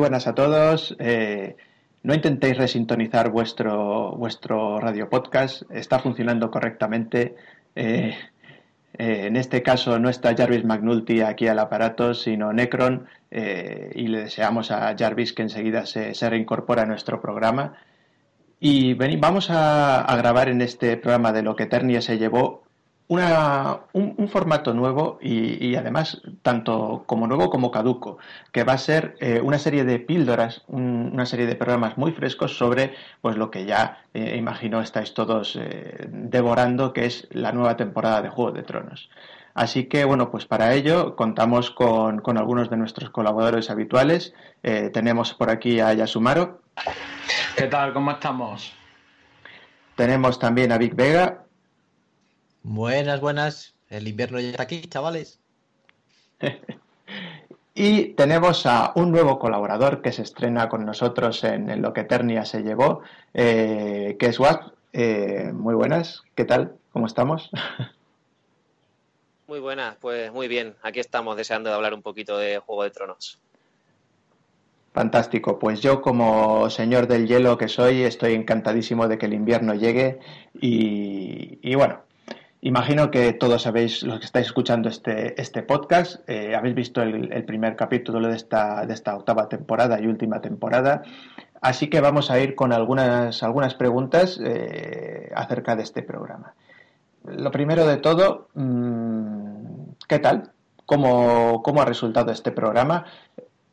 buenas a todos. Eh, no intentéis resintonizar vuestro, vuestro radio podcast, está funcionando correctamente. Eh, eh, en este caso no está Jarvis McNulty aquí al aparato, sino Necron, y le deseamos a Jarvis que enseguida se, se reincorpora a nuestro programa. Y vamos a, a, grabar en este programa de lo que Eternia se llevó una, un, formato nuevo y, además tanto como nuevo como caduco, que va a ser eh, una serie de píldoras, una serie de programas muy frescos sobre pues lo que ya eh, imagino estáis todos eh, devorando, que es la nueva temporada de Juego de Tronos. Así que bueno, pues para ello contamos con, con algunos de nuestros colaboradores habituales. tenemos por aquí a Yasumaro. ¿Qué tal? ¿Cómo estamos? Tenemos también a Vic Vega. Buenas, buenas. El invierno ya está aquí, chavales. y tenemos a un nuevo colaborador que se estrena con nosotros en, Lo que Eternia se llevó, eh, que es Watt. Eh, muy buenas, ¿qué tal? ¿Cómo estamos? Muy buenas, pues muy bien. Aquí estamos deseando de hablar un poquito de Juego de Tronos. Fantástico, pues yo como señor del hielo que soy estoy encantadísimo de que el invierno llegue y bueno, Imagino que todos sabéis, los que estáis escuchando este, este podcast, eh, habéis visto el, primer capítulo de esta, de esta octava temporada y última temporada. Así que vamos a ir con algunas, algunas preguntas eh, acerca de este programa. Lo primero de todo, mm, ¿qué tal? ¿Cómo, ¿Cómo, ha resultado este programa?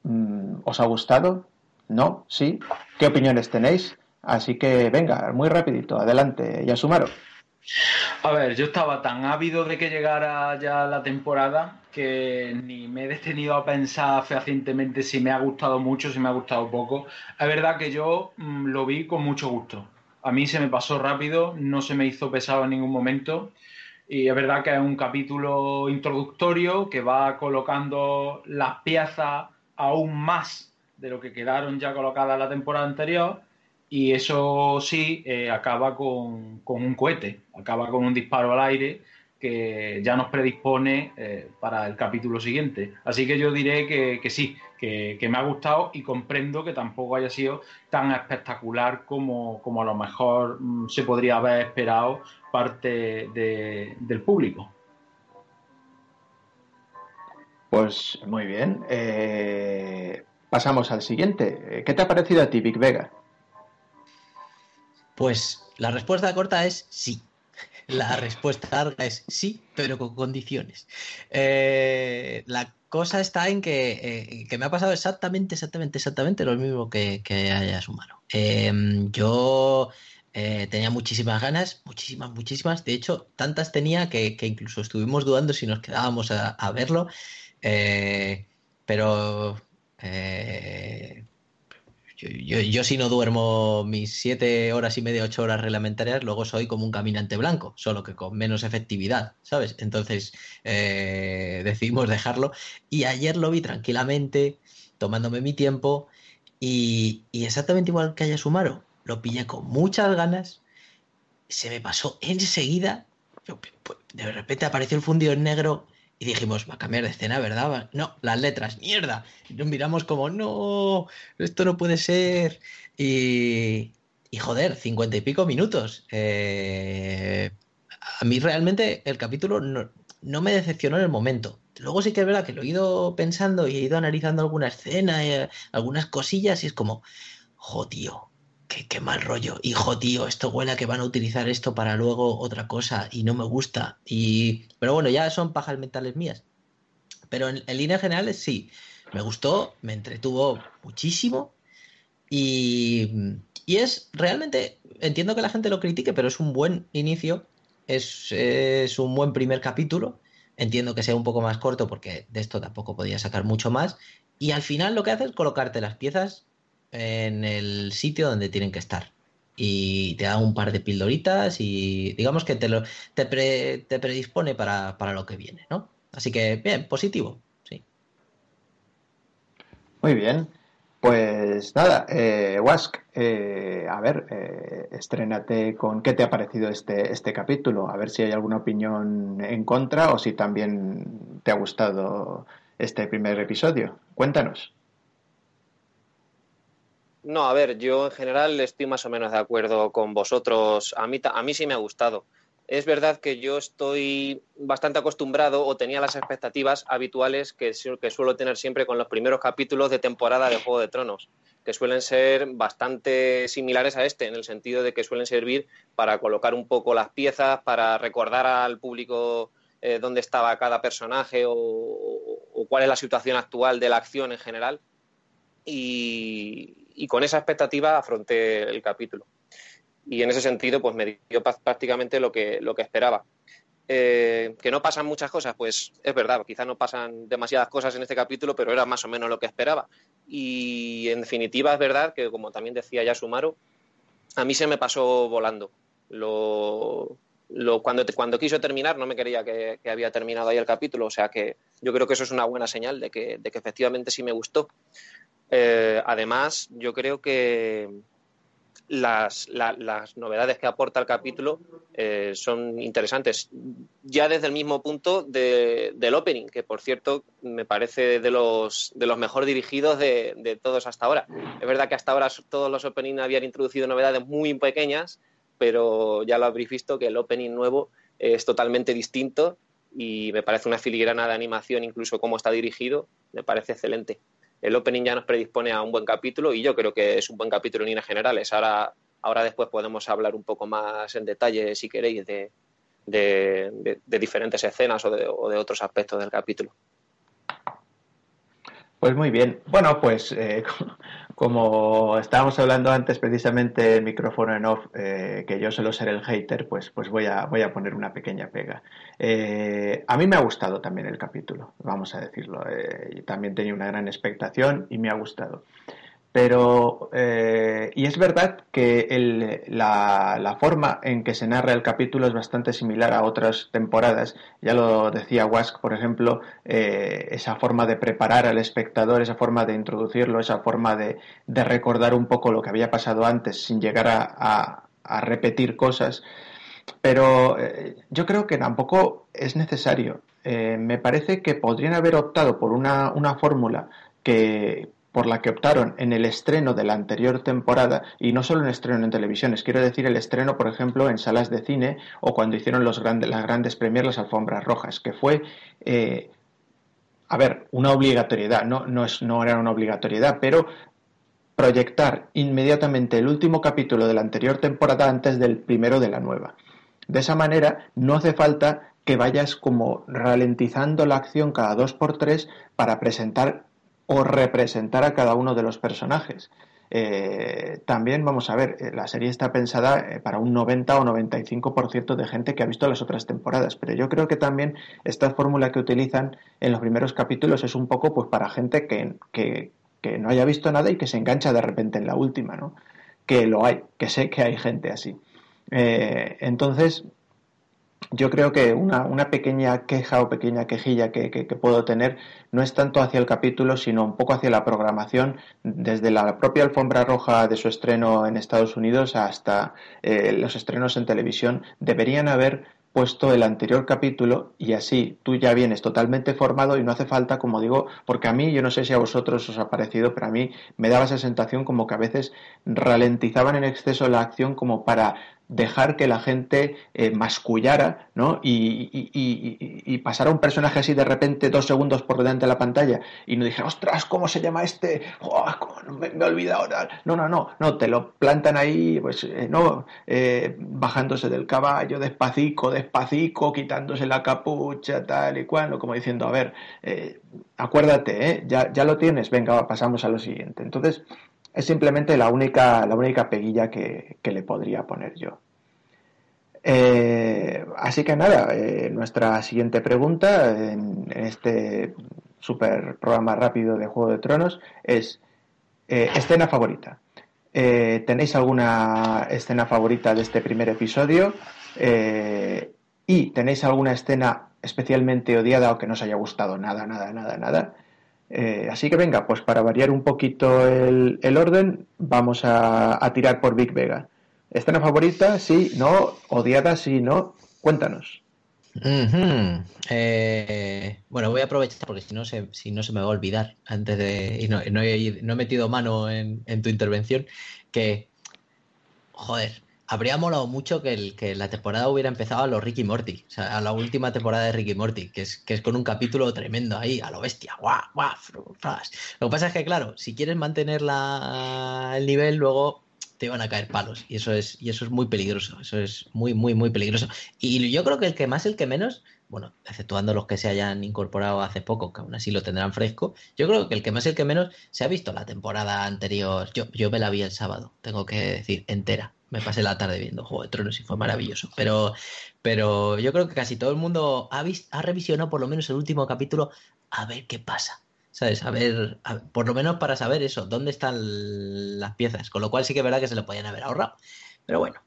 Mm, ¿Os ha gustado? ¿No? ¿Sí? ¿Qué opiniones tenéis? Así que venga, muy rapidito, adelante, Yasumaro. A ver, yo estaba tan ávido de que llegara ya la temporada que ni me he detenido a pensar fehacientemente si me ha gustado mucho, si me ha gustado poco. Es verdad que yo mm, lo vi con mucho gusto. A mí se me pasó rápido, no se me hizo pesado en ningún momento. Y es verdad que es un capítulo introductorio que va colocando las piezas aún más de lo que quedaron ya colocadas la temporada anterior y eso sí eh, acaba con, un cohete, acaba con un disparo al aire que ya nos predispone eh, para el capítulo siguiente. Así que yo diré que, sí, que, me ha gustado y comprendo que tampoco haya sido tan espectacular como, a lo mejor mm, se podría haber esperado parte del público. Pues muy bien. Eh, pasamos al siguiente. ¿Qué te ha parecido a ti, Vic Vega? Pues la respuesta corta es sí. La respuesta larga es sí, pero con condiciones. Eh, la cosa está en eh, que, me ha pasado exactamente, exactamente, exactamente lo mismo que, que haya sumado. Em, yo eh, tenía muchísimas ganas, muchísimas, muchísimas. De hecho, tantas tenía que, incluso estuvimos dudando si nos quedábamos a, a verlo. pero yo, yo, si no duermo mis siete horas y media, ocho horas reglamentarias, luego soy como un caminante blanco, solo que con menos efectividad, ¿sabes? Entonces eh, decidimos dejarlo y ayer lo vi tranquilamente, tomándome mi tiempo y, exactamente igual que haya Sumaro, lo pillé con muchas ganas, se me pasó enseguida, pues, de repente apareció el fundido en negro y dijimos, va a cambiar de escena, ¿verdad? No, las letras, mierda. Y nos miramos como, no, esto no puede ser. Y, y joder, cincuenta y pico minutos. Eh, a mí realmente el capítulo no, me decepcionó en el momento. Luego sí que es verdad que lo he ido pensando y he ido analizando alguna escena, eh, algunas cosillas y es como, jo, qué, mal rollo. Hijo, tío, esto huele a que van a utilizar esto para luego otra cosa y no me gusta. Y... Pero bueno, ya son pajas mentales mías. Pero en, líneas generales sí, me gustó, me entretuvo muchísimo y, y, es realmente, entiendo que la gente lo critique, pero es un buen inicio, es, es un buen primer capítulo. Entiendo que sea un poco más corto porque de esto tampoco podía sacar mucho más. Y al final lo que hace es colocarte las piezas en el sitio donde tienen que estar. Y te da un par de pildoritas y digamos que te, lo, te, te predispone para, lo que viene, ¿no? Así que, bien, positivo, sí. Muy bien. Pues nada, eh, Wask, eh, a ver, eh, estrénate con qué te ha parecido este, este capítulo, a ver si hay alguna opinión en contra o si también te ha gustado este primer episodio. Cuéntanos. No, a ver, yo en general estoy más o menos de acuerdo con vosotros. A mí, a mí sí me ha gustado. Es verdad que yo estoy bastante acostumbrado o tenía las expectativas habituales que, que suelo tener siempre con los primeros capítulos de temporada de Juego de Tronos, que suelen ser bastante similares a este, en el sentido de que suelen servir para colocar un poco las piezas, para recordar al público eh, dónde estaba cada personaje o, cuál es la situación actual de la acción en general. Y, y con esa expectativa afronté el capítulo y en ese sentido pues me dio prácticamente lo que, lo que esperaba. Eh, que no pasan muchas cosas, pues es verdad, quizás no pasan demasiadas cosas en este capítulo, pero era más o menos lo que esperaba. Y en definitiva es verdad que, como también decía ya Sumaro, a mí se me pasó volando. Lo, cuando, cuando quiso terminar no me quería que, había terminado ahí el capítulo, o sea que yo creo que eso es una buena señal de que, de que efectivamente sí me gustó. Eh, además, yo creo que, las, novedades que aporta el capítulo eh, son interesantes. Ya desde el mismo punto del opening, que por cierto me parece de los, de los mejor dirigidos de, todos hasta ahora. Es verdad que hasta ahora todos los openings habían introducido novedades muy pequeñas, pero ya lo habréis visto que el opening nuevo es totalmente distinto y me parece una filigrana de animación, incluso cómo está dirigido, me parece excelente el opening ya nos predispone a un buen capítulo y yo creo que es un buen capítulo en líneas generales. Ahora, ahora después podemos hablar un poco más en detalle, si queréis, de, de, diferentes escenas o de, o de otros aspectos del capítulo. Pues muy bien. Bueno, pues eh, como estábamos hablando antes precisamente el micrófono en off, eh, que yo suelo ser el hater, pues, pues voy, a, voy a poner una pequeña pega. Eh, a mí me ha gustado también el capítulo, vamos a decirlo. también tenía una gran expectación y me ha gustado. Pero, eh, y es verdad que la, forma en que se narra el capítulo es bastante similar a otras temporadas. Ya lo decía Wask, por ejemplo, eh, esa forma de preparar al espectador, esa forma de introducirlo, esa forma de, recordar un poco lo que había pasado antes sin llegar a, repetir cosas. Pero eh, yo creo que tampoco es necesario. me parece que podrían haber optado por una, una fórmula que por la que optaron en el estreno de la anterior temporada, y no solo en estreno en televisiones, quiero decir el estreno, por ejemplo, en salas de cine o cuando hicieron los las grandes premiers, las alfombras rojas, que fue, eh, a ver, una obligatoriedad, no, no, es, no era una obligatoriedad, pero proyectar inmediatamente el último capítulo de la anterior temporada antes del primero de la nueva. De esa manera, no hace falta que vayas como ralentizando la acción cada dos por tres para presentar o representar a cada uno de los personajes. Eh, también vamos a ver, eh, la serie está pensada eh, para un 90 o 95% de gente que ha visto las otras temporadas, pero yo creo que también esta fórmula que utilizan en los primeros capítulos es un poco pues para gente que, que, que no haya visto nada y que se engancha de repente en la última, ¿no? Que lo hay, que sé que hay gente así. entonces, yo creo que una, una, pequeña queja o pequeña quejilla que, que, puedo tener no es tanto hacia el capítulo, sino un poco hacia la programación, desde la propia alfombra roja de su estreno en Estados Unidos hasta eh, los estrenos en televisión. Deberían haber puesto el anterior capítulo y así tú ya vienes totalmente formado y no hace falta, como digo, porque a mí, yo no sé si a vosotros os ha parecido, pero a mí me daba esa sensación como que a veces ralentizaban en exceso la acción como para dejar que la gente eh, mascullara ¿no? Y, y, pasara un personaje así de repente dos segundos por delante de la pantalla y no dijera, ostras, ¿cómo se llama este? me, me olvida ahora. No, no, no, no, te lo plantan ahí, pues, eh, no, eh, bajándose del caballo, despacito, despacito, quitándose la capucha, tal y cual, como diciendo, a ver, acuérdate, ya, ya lo tienes, venga, pasamos a lo siguiente. Entonces, es simplemente la única, la única peguilla que, le podría poner yo. Eh, así que nada, eh, nuestra siguiente pregunta en, este super programa rápido de Juego de Tronos es eh, escena favorita. ¿Tenéis alguna escena favorita de este primer episodio? ¿Y tenéis alguna escena especialmente odiada o que no os haya gustado nada, nada, nada, nada? Eh, así que venga, pues para variar un poquito el, orden, vamos a, tirar por Big Vega. ¿Escena favorita? Sí, no. ¿Odiada? Sí, no. Cuéntanos. Eh, bueno, voy a aprovechar porque si no se, si no se me va a olvidar antes de. Y no, he, metido mano en, tu intervención. Que. Joder, habría molado mucho que, la temporada hubiera empezado a los Ricky Morty. O sea, a la última temporada de Ricky Morty, que es, que es con un capítulo tremendo ahí, a lo bestia. ¡Guau! ¡Guau! Lo que pasa es que, claro, si quieres mantener la, el nivel, luego te van a caer palos. Y eso es, y eso es muy peligroso. Eso es muy, muy, muy peligroso. Y yo creo que el que más, el que menos, bueno, exceptuando los que se hayan incorporado hace poco, que aún así lo tendrán fresco, yo creo que el que más, el que menos, se ha visto la temporada anterior. Yo, yo me la vi el sábado, tengo que decir, entera. Me pasé la tarde viendo Juego de Tronos y fue maravilloso. Pero, pero yo creo que casi todo el mundo ha, visto, ha revisionado por lo menos el último capítulo a ver qué pasa. ¿sabes? A ver, por lo menos para saber eso, dónde están las piezas, con lo cual sí que es verdad que se lo podían haber ahorrado. Pero bueno,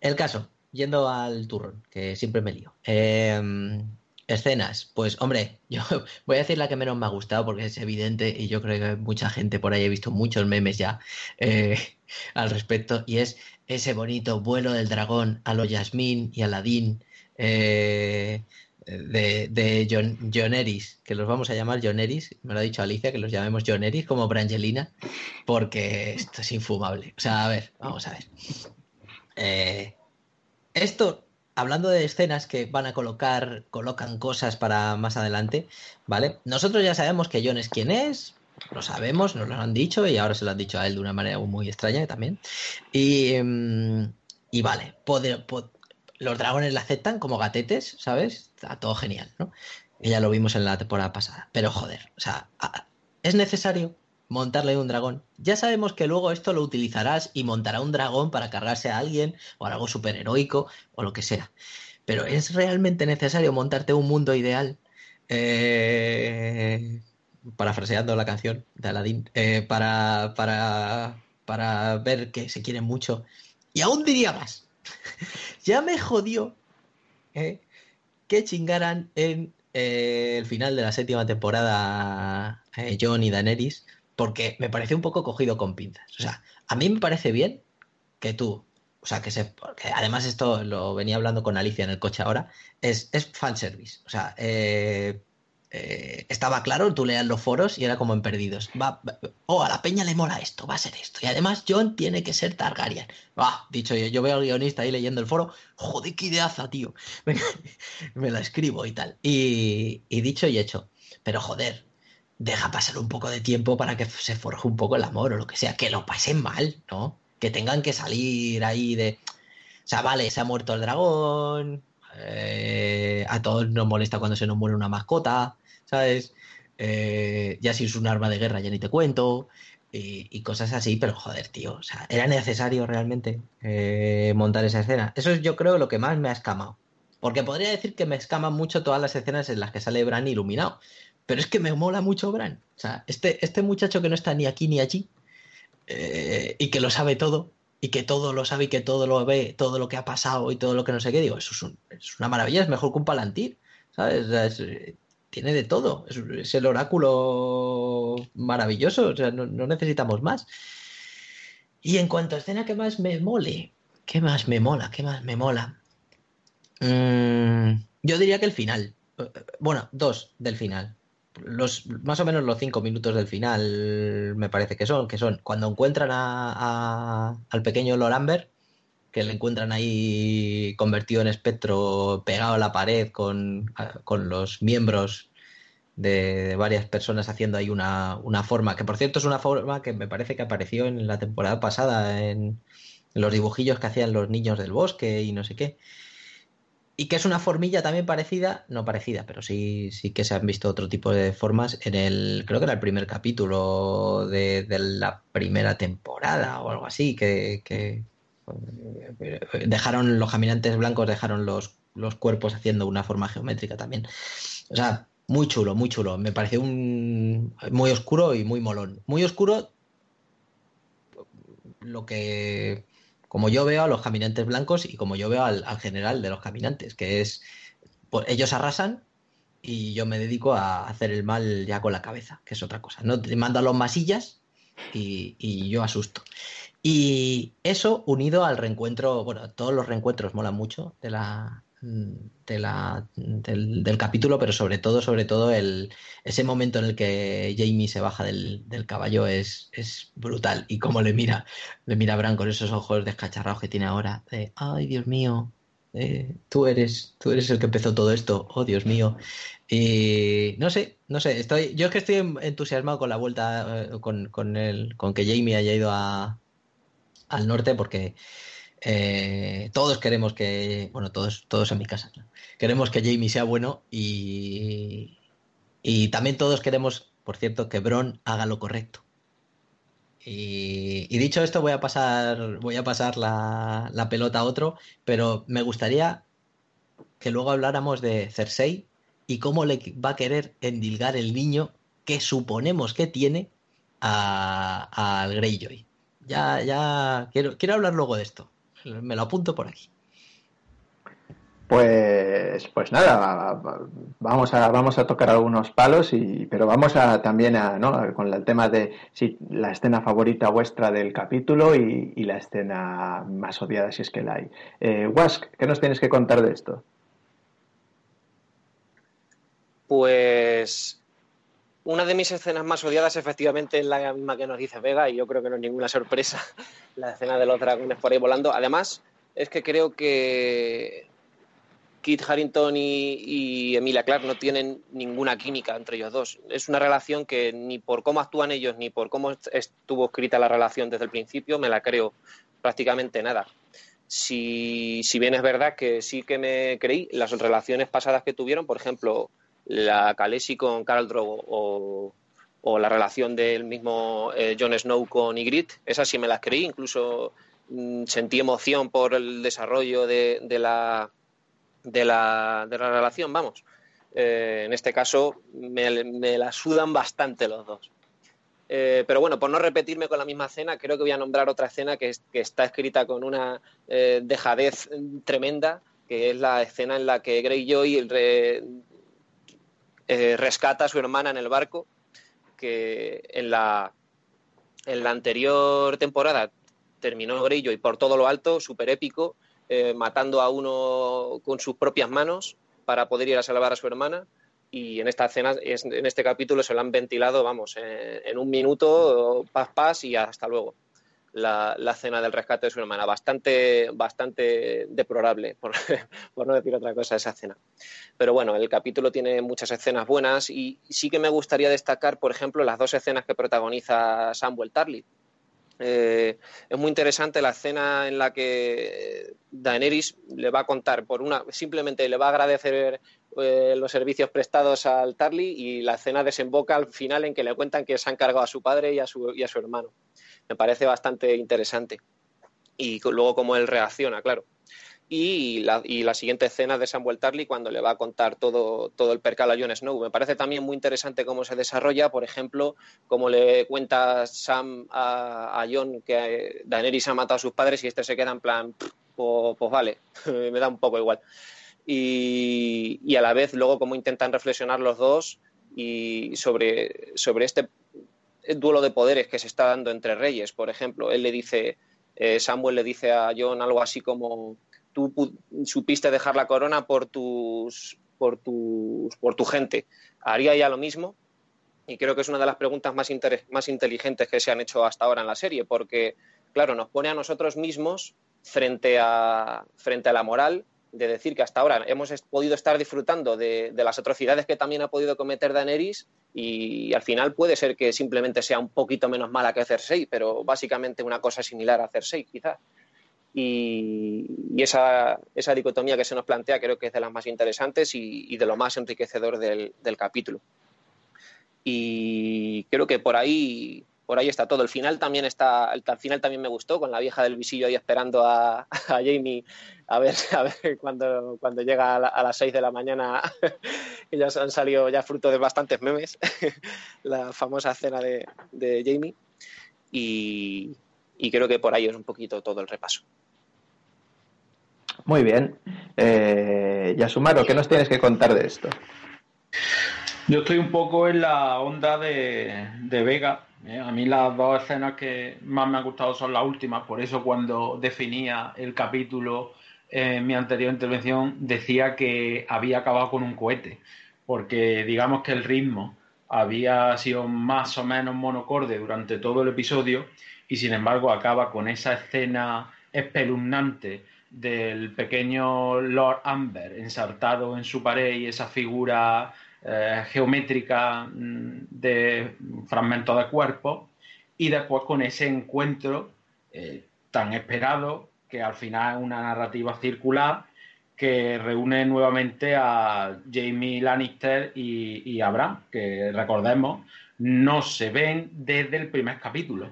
el caso, yendo al turrón, que siempre me lío. Em, escenas, pues hombre, yo voy a decir la que menos me ha gustado porque es evidente y yo creo que mucha gente por ahí he visto muchos memes ya eh, al respecto y es ese bonito vuelo del dragón a lo Yasmín y Aladín. Eh, de, de John, que los vamos a llamar Joneris, me lo ha dicho Alicia, que los llamemos Joneris como Brangelina, porque esto es infumable. O sea, a ver, vamos a ver. Eh, esto, hablando de escenas que van a colocar, colocan cosas para más adelante, ¿vale? Nosotros ya sabemos que John es quien es, lo sabemos, nos lo han dicho y ahora se lo han dicho a él de una manera muy extraña también. Y, mm, y vale, los dragones la aceptan como gatetes, ¿sabes? Está todo genial, ¿no? Y ya lo vimos en la temporada pasada. Pero joder, o sea, es necesario montarle un dragón. Ya sabemos que luego esto lo utilizarás y montará un dragón para cargarse a alguien o algo superheroico o lo que sea. Pero ¿es realmente necesario montarte un mundo ideal? Eh, parafraseando la canción de Aladdin, eh, para, para, para ver que se quieren mucho. Y aún diría más, ya me jodió eh, que chingaran en eh, el final de la séptima temporada eh, John y Daenerys, porque me parece un poco cogido con pinzas. O sea, a mí me parece bien que tú, o sea, que se. además, esto lo venía hablando con Alicia en el coche ahora, es, es fanservice. O sea, eh, eh, estaba claro, tú leas los foros y era como en perdidos. Va, oh, a la peña le mola esto, va a ser esto. Y además John tiene que ser Targaryen. Va, dicho yo, yo veo al guionista ahí leyendo el foro, joder, qué ideaza, tío. Me, la escribo y tal. Y, dicho y hecho. Pero joder, deja pasar un poco de tiempo para que se forje un poco el amor o lo que sea. Que lo pasen mal, ¿no? Que tengan que salir ahí de... O sea, vale, se ha muerto el dragón. Eh, a todos nos molesta cuando se nos muere una mascota ¿sabes? Eh, ya si es un arma de guerra ya ni te cuento, y, cosas así, pero joder, tío, o sea, ¿era necesario realmente eh, montar esa escena? Eso es yo creo lo que más me ha escamado. Porque podría decir que me escaman mucho todas las escenas en las que sale Bran iluminado, pero es que me mola mucho Bran. O sea, este, este muchacho que no está ni aquí ni allí, eh, y que lo sabe todo, y que todo lo sabe y que todo lo ve, todo lo que ha pasado y todo lo que no sé qué, digo, eso es, una maravilla, es mejor que un palantir, ¿sabes? tiene de todo. Es, el oráculo maravilloso. O sea, no, necesitamos más. Y en cuanto a escena que más me mole, ¿qué más me mola? ¿Qué más me mola? Mm, yo diría que el final. Bueno, dos del final. Los, más o menos los cinco minutos del final me parece que son, que son cuando encuentran a, al pequeño Loramber que le encuentran ahí convertido en espectro, pegado a la pared con, los miembros de, varias personas haciendo ahí una, forma, que por cierto es una forma que me parece que apareció en la temporada pasada en, los dibujillos que hacían los niños del bosque y no sé qué. Y que es una formilla también parecida, no parecida, pero sí, sí que se han visto otro tipo de formas en el, creo que era el primer capítulo de, la primera temporada o algo así, que, dejaron los caminantes blancos, dejaron los, los cuerpos haciendo una forma geométrica también. O sea, muy chulo, muy chulo. Me pareció un muy oscuro y muy molón. Muy oscuro lo que como yo veo a los caminantes blancos y como yo veo al, general de los caminantes, que es pues, ellos arrasan y yo me dedico a hacer el mal ya con la cabeza, que es otra cosa. No te mandan los masillas y, y yo asusto. Y eso unido al reencuentro, bueno, todos los reencuentros molan mucho de la, del, capítulo, pero sobre todo, sobre todo, el, ese momento en el que Jamie se baja del, caballo es, es, brutal. Y cómo le mira, le mira a Bran con esos ojos descacharrados que tiene ahora, de ay Dios mío, eh, tú eres, tú eres el que empezó todo esto, oh Dios mío. Y no sé, no sé, estoy, yo es que estoy entusiasmado con la vuelta, eh, con, con, el, con que Jamie haya ido a, al norte, porque eh, todos queremos que, bueno, todos, todos en mi casa, queremos que Jamie sea bueno y, y también todos queremos, por cierto, que Bron haga lo correcto. Y, dicho esto, voy a pasar, voy a pasar la, la, pelota a otro, pero me gustaría que luego habláramos de Cersei y cómo le va a querer endilgar el niño que suponemos que tiene al Greyjoy. Ya, ya, quiero, quiero hablar luego de esto. Me lo apunto por aquí. Pues, pues nada, vamos a, vamos a tocar algunos palos, y, pero vamos a, también a, ¿no? con el tema de si la escena favorita vuestra del capítulo y, la escena más odiada, si es que la hay. Eh, Wask, ¿qué nos tienes que contar de esto? Pues una de mis escenas más odiadas efectivamente es la misma que nos dice Vega y yo creo que no es ninguna sorpresa la escena de los dragones por ahí volando. Además, es que creo que Kit Harrington y, Emilia Clark no tienen ninguna química entre ellos dos. Es una relación que ni por cómo actúan ellos ni por cómo estuvo escrita la relación desde el principio me la creo prácticamente nada. Si, si bien es verdad que sí que me creí las relaciones pasadas que tuvieron, por ejemplo, la Khaleesi con Carl Drogo o, la relación del mismo eh, Jon Snow con Ygritte, esas sí me las creí, incluso mm, sentí emoción por el desarrollo de, la, de, la, de la relación, vamos. Eh, en este caso me, me, la sudan bastante los dos. Eh, pero bueno, por no repetirme con la misma escena, creo que voy a nombrar otra escena que, que está escrita con una dejadez tremenda, que es la escena en la que Greyjoy eh, rescata a su hermana en el barco, que en la, en la anterior temporada terminó Grillo y por todo lo alto, súper épico, eh, matando a uno con sus propias manos para poder ir a salvar a su hermana. Y en esta escena, en este capítulo se lo han ventilado, vamos, en un minuto, paz, paz y hasta luego la, la, cena del rescate de su hermana. Bastante, bastante deplorable, por, no decir otra cosa, esa cena. Pero bueno, el capítulo tiene muchas escenas buenas y sí que me gustaría destacar, por ejemplo, las dos escenas que protagoniza Samuel Tarly. Eh, es muy interesante la escena en la que Daenerys le va a contar, por una, simplemente le va a agradecer eh, los servicios prestados al Tarly y la escena desemboca al final en que le cuentan que se han cargado a su padre y a su, y a su hermano me parece bastante interesante. Y luego cómo él reacciona, claro. Y la, y la, siguiente escena de Samuel Tarly cuando le va a contar todo, todo el percal a Jon Snow. Me parece también muy interesante cómo se desarrolla, por ejemplo, cómo le cuenta Sam a, a Jon que Daenerys ha matado a sus padres y este se queda en plan, pues, pues vale, me da un poco igual. Y, y, a la vez luego cómo intentan reflexionar los dos y sobre, sobre este duelo de poderes que se está dando entre reyes, por ejemplo. Él le dice, eh, Samuel le dice a John algo así como, tú supiste dejar la corona por tus, por tus, por tu gente. ¿Haría ya lo mismo? Y creo que es una de las preguntas más, más inteligentes que se han hecho hasta ahora en la serie, porque, claro, nos pone a nosotros mismos frente a, frente a la moral de decir que hasta ahora hemos podido estar disfrutando de, las atrocidades que también ha podido cometer Daenerys y al final puede ser que simplemente sea un poquito menos mala que Cersei, pero básicamente una cosa similar a Cersei quizás. Y, esa, esa, dicotomía que se nos plantea creo que es de las más interesantes y, de lo más enriquecedor del, capítulo. Y creo que por ahí por ahí está todo. El final también está, el, final también me gustó, con la vieja del visillo ahí esperando a, Jamie a ver, a ver cuando, cuando llega a, las 6 de la mañana, que ya han salido ya fruto de bastantes memes, la famosa cena de, Jamie. Y, creo que por ahí es un poquito todo el repaso. Muy bien. Eh, Yasumaro, ¿qué nos tienes que contar de esto? Yo estoy un poco en la onda de, de Vega, ¿eh? A mí las dos escenas que más me han gustado son las últimas, por eso cuando definía el capítulo en mi anterior intervención decía que había acabado con un cohete, porque digamos que el ritmo había sido más o menos monocorde durante todo el episodio y sin embargo acaba con esa escena espeluznante del pequeño Lord Amber ensartado en su pared y esa figura eh, geométrica mm, de fragmentos de cuerpo y después con ese encuentro eh, tan esperado que al final es una narrativa circular que reúne nuevamente a Jamie Lannister y, y Abraham, que recordemos, no se ven desde el primer capítulo.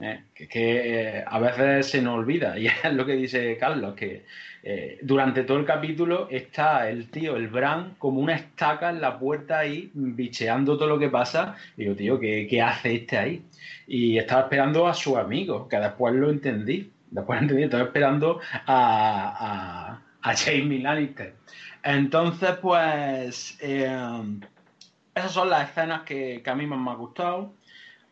¿eh? que, eh, a veces se nos olvida, y es lo que dice Carlos, que eh, durante todo el capítulo está el tío, el Bran, como una estaca en la puerta ahí, bicheando todo lo que pasa. Y digo, tío, ¿qué, ¿qué, hace este ahí? Y estaba esperando a su amigo, que después lo entendí. Después entendí, estaba esperando a, a, a Jamie Lannister. Entonces, pues, esas son las escenas que, que a mí más me han gustado.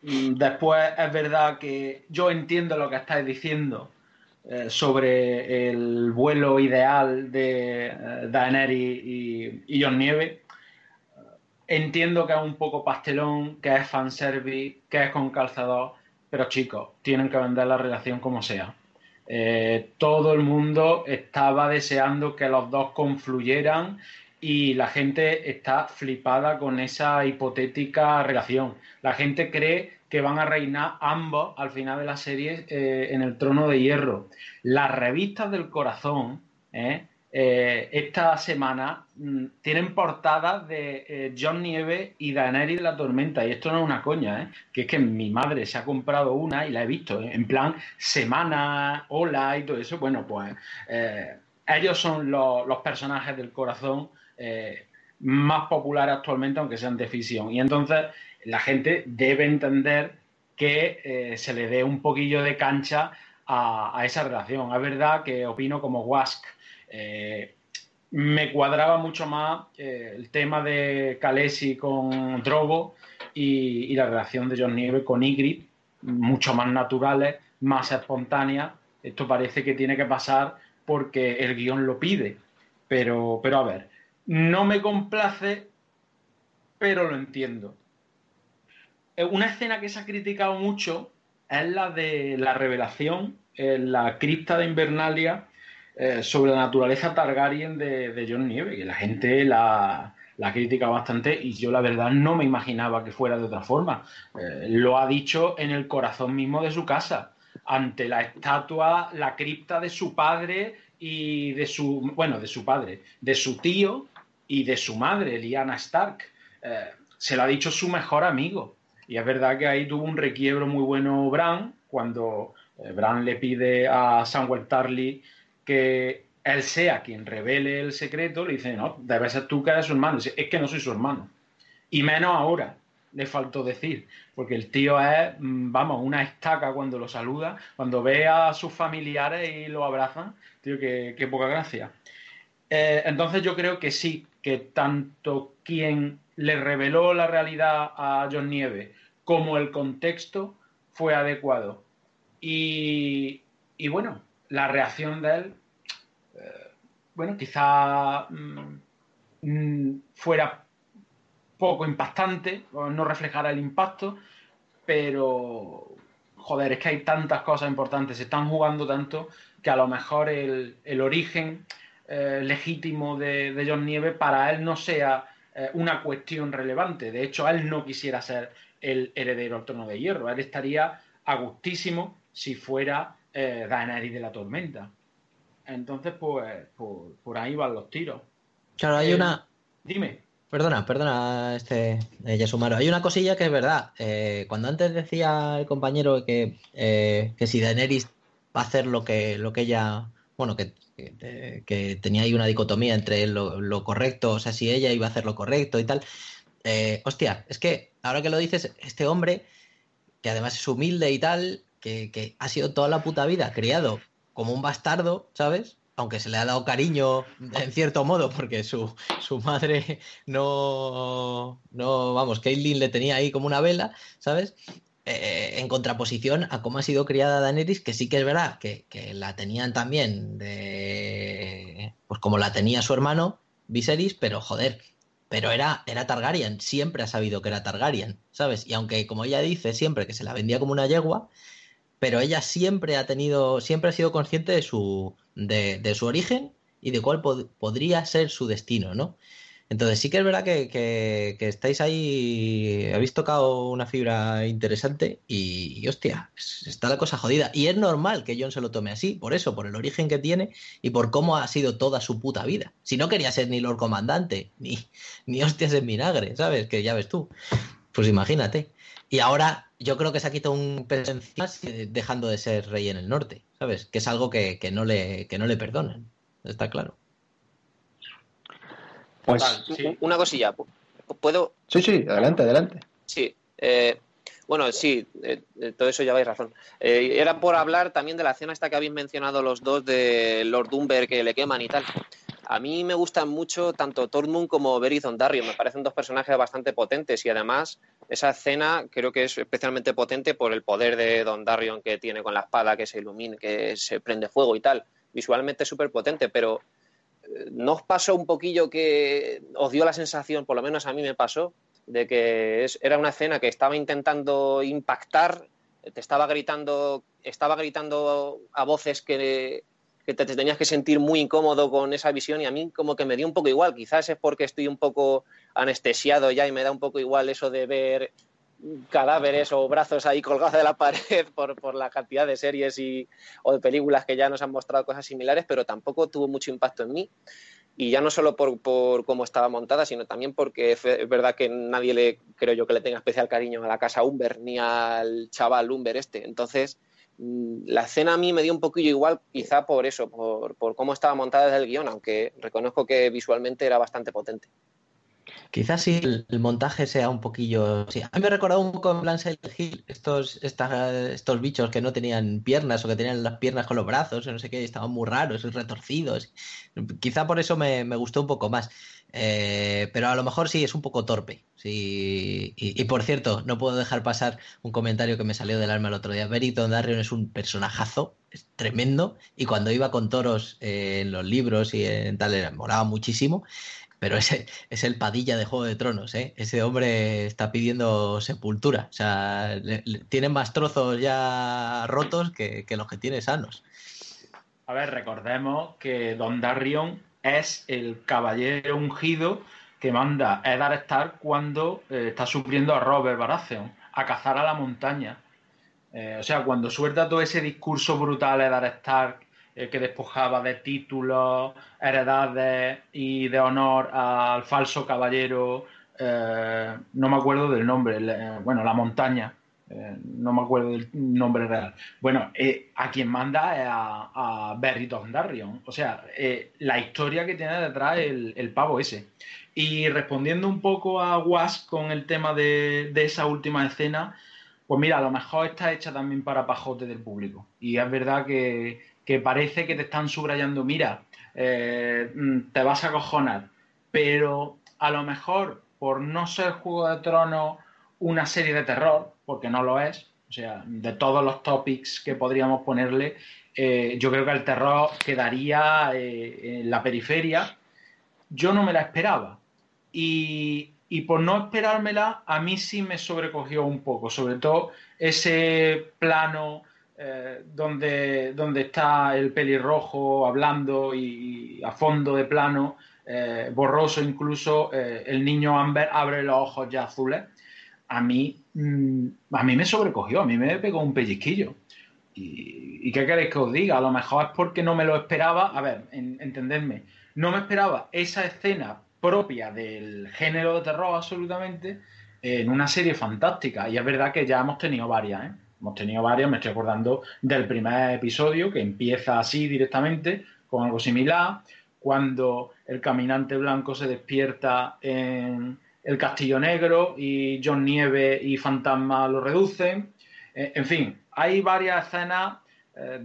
Mm, después es verdad que yo entiendo lo que estáis diciendo eh, sobre el vuelo ideal de eh, Daenerys y, y John Nieve. Entiendo que es un poco pastelón, que es fanservice, que es con calzador, pero chicos, tienen que vender la relación como sea. Eh, todo el mundo estaba deseando que los dos confluyeran y la gente está flipada con esa hipotética relación. La gente cree que van a reinar ambos al final de la serie eh, en el trono de hierro. Las revistas del corazón, ¿eh? Eh, esta semana mmm, tienen portadas de John Nieve y Daenerys la Tormenta. Y esto no es una coña, que es que mi madre se ha comprado una y la he visto, en plan semana, hola y todo eso. Bueno, pues ellos son los, personajes del corazón más populares actualmente, aunque sean de ficción. Y entonces la gente debe entender que eh, se le dé un poquillo de cancha a, a, esa relación. Es verdad que opino como Wask. Eh, me cuadraba mucho más eh, el tema de Kalesi con Drogo y, y, la relación de John Nieve con Ygritte, mucho más naturales, más espontáneas. Esto parece que tiene que pasar porque el guion lo pide. Pero, pero a ver, no me complace, pero lo entiendo. Eh, una escena que se ha criticado mucho es la de la revelación en la cripta de Invernalia eh, sobre la naturaleza Targaryen de, de, John Nieve, que la gente la, la critica bastante y yo la verdad no me imaginaba que fuera de otra forma. Eh, lo ha dicho en el corazón mismo de su casa, ante la estatua, la cripta de su padre y de su, bueno, de su padre, de su tío y de su madre, Lyanna Stark. Eh, se lo ha dicho su mejor amigo. Y es verdad que ahí tuvo un requiebro muy bueno Bran, cuando Bran le pide a Samuel Tarly que él sea quien revele el secreto, le dice, no, debe ser tú que eres su hermano. Es que no soy su hermano. Y menos ahora, le faltó decir, porque el tío es, mm, vamos, una estaca cuando lo saluda, cuando ve a sus familiares y lo abrazan, tío, que, que poca gracia. Eh, entonces yo creo que sí, que tanto quien le reveló la realidad a John Nieve como el contexto fue adecuado. Y, y bueno, la reacción de él, eh, bueno, quizá mmm, fuera poco impactante, no reflejara el impacto, pero joder, es que hay tantas cosas importantes, se están jugando tanto que a lo mejor el, el origen eh, legítimo de, de, John Nieve para él no sea eh, una cuestión relevante. De hecho, él no quisiera ser el heredero al trono de hierro. Él estaría a gustísimo si fuera eh, Daenerys de la Tormenta. Entonces, pues, por, por ahí van los tiros. Claro, hay Eh, una. Dime. Perdona, perdona, este eh, Yasumaro. Hay una cosilla que es verdad. Eh, cuando antes decía el compañero que, eh, que si Daenerys va a hacer lo que, lo que ella. Bueno, que, que, que tenía ahí una dicotomía entre lo, lo, correcto, o sea, si ella iba a hacer lo correcto y tal. Hostia, es que ahora que lo dices, este hombre, que además es humilde y tal, que, ha sido toda la puta vida criado como un bastardo, ¿sabes? aunque se le ha dado cariño en cierto modo, porque su, su madre no, no, vamos, Caitlyn le tenía ahí como una vela, ¿sabes? Eh, en contraposición a cómo ha sido criada Daenerys, que sí que es verdad que, que la tenían también de pues como la tenía su hermano Viserys, pero joder, pero era, era Targaryen, siempre ha sabido que era Targaryen, ¿sabes? Y aunque, como ella dice, siempre que se la vendía como una yegua, pero ella siempre ha tenido, siempre ha sido consciente de su, de, su origen y de cuál podría ser su destino, ¿no? Entonces sí que es verdad que, estáis ahí, habéis tocado una fibra interesante y, hostia, está la cosa jodida. Y es normal que John se lo tome así, por eso, por el origen que tiene y por cómo ha sido toda su puta vida. Si no quería ser ni Lord Comandante, ni, ni hostias en vinagre, ¿sabes? Que ya ves tú. Pues imagínate. Y ahora yo creo que se ha quitado un peso encima dejando de ser rey en el norte, ¿sabes? Que es algo que, no, le, que no le perdonan, está claro. Pues una cosilla, ¿puedo? Sí, sí, adelante, adelante. Sí, eh, bueno, sí, eh, eh, todo eso ya vais razón. era por hablar también de la escena esta que habéis mencionado los dos de Lord Dumber que le queman y tal. A mí me gustan mucho tanto Tormund como Beric Dondarrion. Me parecen dos personajes bastante potentes y además esa escena creo que es especialmente potente por el poder de Dondarrion que tiene con la espada que se ilumina, que se prende fuego y tal. Visualmente es súper potente, pero ¿no os pasó un poquillo que os dio la sensación, por lo menos a mí me pasó, de que era una escena que estaba intentando impactar, te estaba gritando, estaba gritando a voces que, te, tenías que sentir muy incómodo con esa visión y a mí como que me dio un poco igual. Quizás es porque estoy un poco anestesiado ya y me da un poco igual eso de ver cadáveres o brazos ahí colgados de la pared por, por, la cantidad de series y, o de películas que ya nos han mostrado cosas similares, pero tampoco tuvo mucho impacto en mí. Y ya no solo por, por cómo estaba montada, sino también porque es verdad que nadie le, creo yo, que le tenga especial cariño a la casa Humber ni al chaval Humber este. Entonces, la escena a mí me dio un poquillo igual, quizá por eso, por, cómo estaba montada desde el guion, aunque reconozco que visualmente era bastante potente. Quizás sí el, montaje sea un poquillo. A mí me ha recordado un poco en plan Hill, estos, estos bichos que no tenían piernas o que tenían las piernas con los brazos, no sé qué, estaban muy raros retorcidos. Quizá por eso me, gustó un poco más. Eh, pero a lo mejor sí es un poco torpe. Sí. Y, por cierto, no puedo dejar pasar un comentario que me salió del alma el otro día. Veriton Darrion es un personajazo, es tremendo. Y cuando iba con toros eh, en los libros y en tal, era, molaba muchísimo. Pero ese es el Padilla de Juego de Tronos, ¿eh? Ese hombre está pidiendo sepultura. O sea, tiene más trozos ya rotos que, los que tiene sanos. A ver, recordemos que Don Darrion es el caballero ungido que manda a Eddard Stark cuando eh, está sufriendo a Robert Baratheon a cazar a la montaña. Eh, o sea, cuando suelta todo ese discurso brutal Eddard Stark eh, que despojaba de títulos, heredades y de honor al falso caballero, no me acuerdo del nombre, eh, bueno, la montaña, no me acuerdo del nombre real. Bueno, a quien manda es a, a Dondarrion, o sea, la historia que tiene detrás el, el, pavo ese. Y respondiendo un poco a Was con el tema de, de esa última escena, pues mira, a lo mejor está hecha también para pajote del público. Y es verdad que, que parece que te están subrayando, mira, eh, mm, te vas a cojonar, pero a lo mejor por no ser Juego de Tronos una serie de terror, porque no lo es, o sea, de todos los topics que podríamos ponerle, eh, yo creo que el terror quedaría eh, en la periferia. Yo no me la esperaba. Y, y por no esperármela, a mí sí me sobrecogió un poco, sobre todo ese plano eh, donde, donde está el pelirrojo hablando y, a fondo de plano, borroso incluso, el niño Amber abre los ojos ya azules, a mí, mm, a mí me sobrecogió, a mí me pegó un pellizquillo. ¿Y, qué queréis que os diga? A lo mejor es porque no me lo esperaba, a ver, entenderme, no me esperaba esa escena propia del género de terror absolutamente en una serie fantástica. Y es verdad que ya hemos tenido varias, ¿eh? Hemos tenido varias, me estoy acordando del primer episodio que empieza así directamente, con algo similar, cuando el caminante blanco se despierta en el Castillo Negro y John Nieve y Fantasma lo reducen. Eh, en fin, hay varias escenas eh,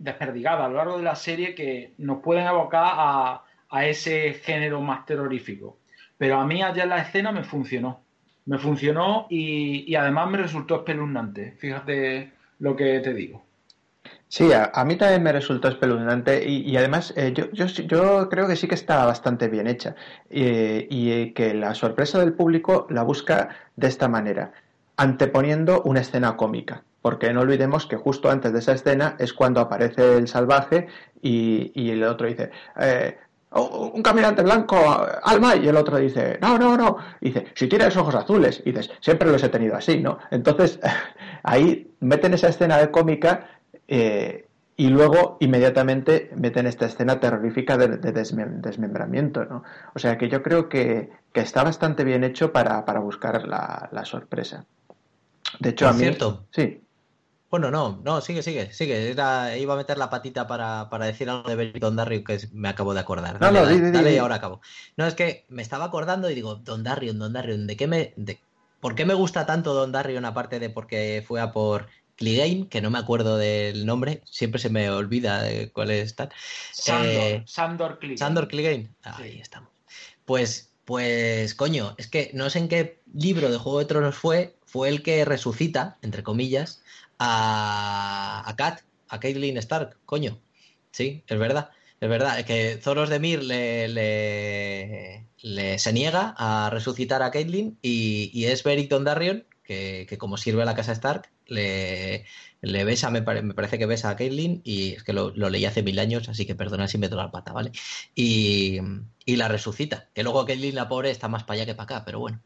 desperdigadas a lo largo de la serie que nos pueden evocar a, a ese género más terrorífico. Pero a mí allá en la escena me funcionó me funcionó y, además me resultó espeluznante. Fíjate lo que te digo. Sí, a, mí también me resultó espeluznante y, además eh, yo, yo, creo que sí que está bastante bien hecha y que la sorpresa del público la busca de esta manera, anteponiendo una escena cómica porque no olvidemos que justo antes de esa escena es cuando aparece el salvaje y, el otro dice, eh, oh, un caminante blanco, alma, y el otro dice, no, no, no, y dice, si tienes ojos azules, y dices, siempre los he tenido así, ¿no? Entonces, ahí meten esa escena de cómica eh, y luego inmediatamente meten esta escena terrorífica de, desmembramiento, ¿no? O sea que yo creo que, está bastante bien hecho para, buscar la, sorpresa. De hecho, a mí... Cierto. Sí. Bueno, no, no, sigue, sigue, sigue. iba a meter la patita para, decir algo de Don Darion que me acabo de acordar. Dale, no, no, dale, y ahora acabo. No, es que me estaba acordando y digo, Don Darion, Don Darion, ¿de qué me, de, ¿por qué me gusta tanto Don Darion aparte de porque fue a por Clegane, que no me acuerdo del nombre, siempre se me olvida de cuál es tal. Sandor, eh, Sandor Clegane. Sandor Clegane, ahí estamos. Pues, pues, coño, es que no sé en qué libro de Juego de Tronos fue, fue el que resucita, entre comillas, a, a Kat, a Caitlyn Stark, coño. Sí, es verdad. Es verdad, es que Zoros de Mir le, le, se niega a resucitar a Caitlyn y, es Beric Dondarrion, que, que como sirve a la casa Stark, le, le besa, me, parece que besa a Caitlyn y es que lo, leí hace mil años, así que perdona si me doy la pata, ¿vale? Y, la resucita, que luego Caitlyn, la pobre, está más para allá que para acá, pero bueno.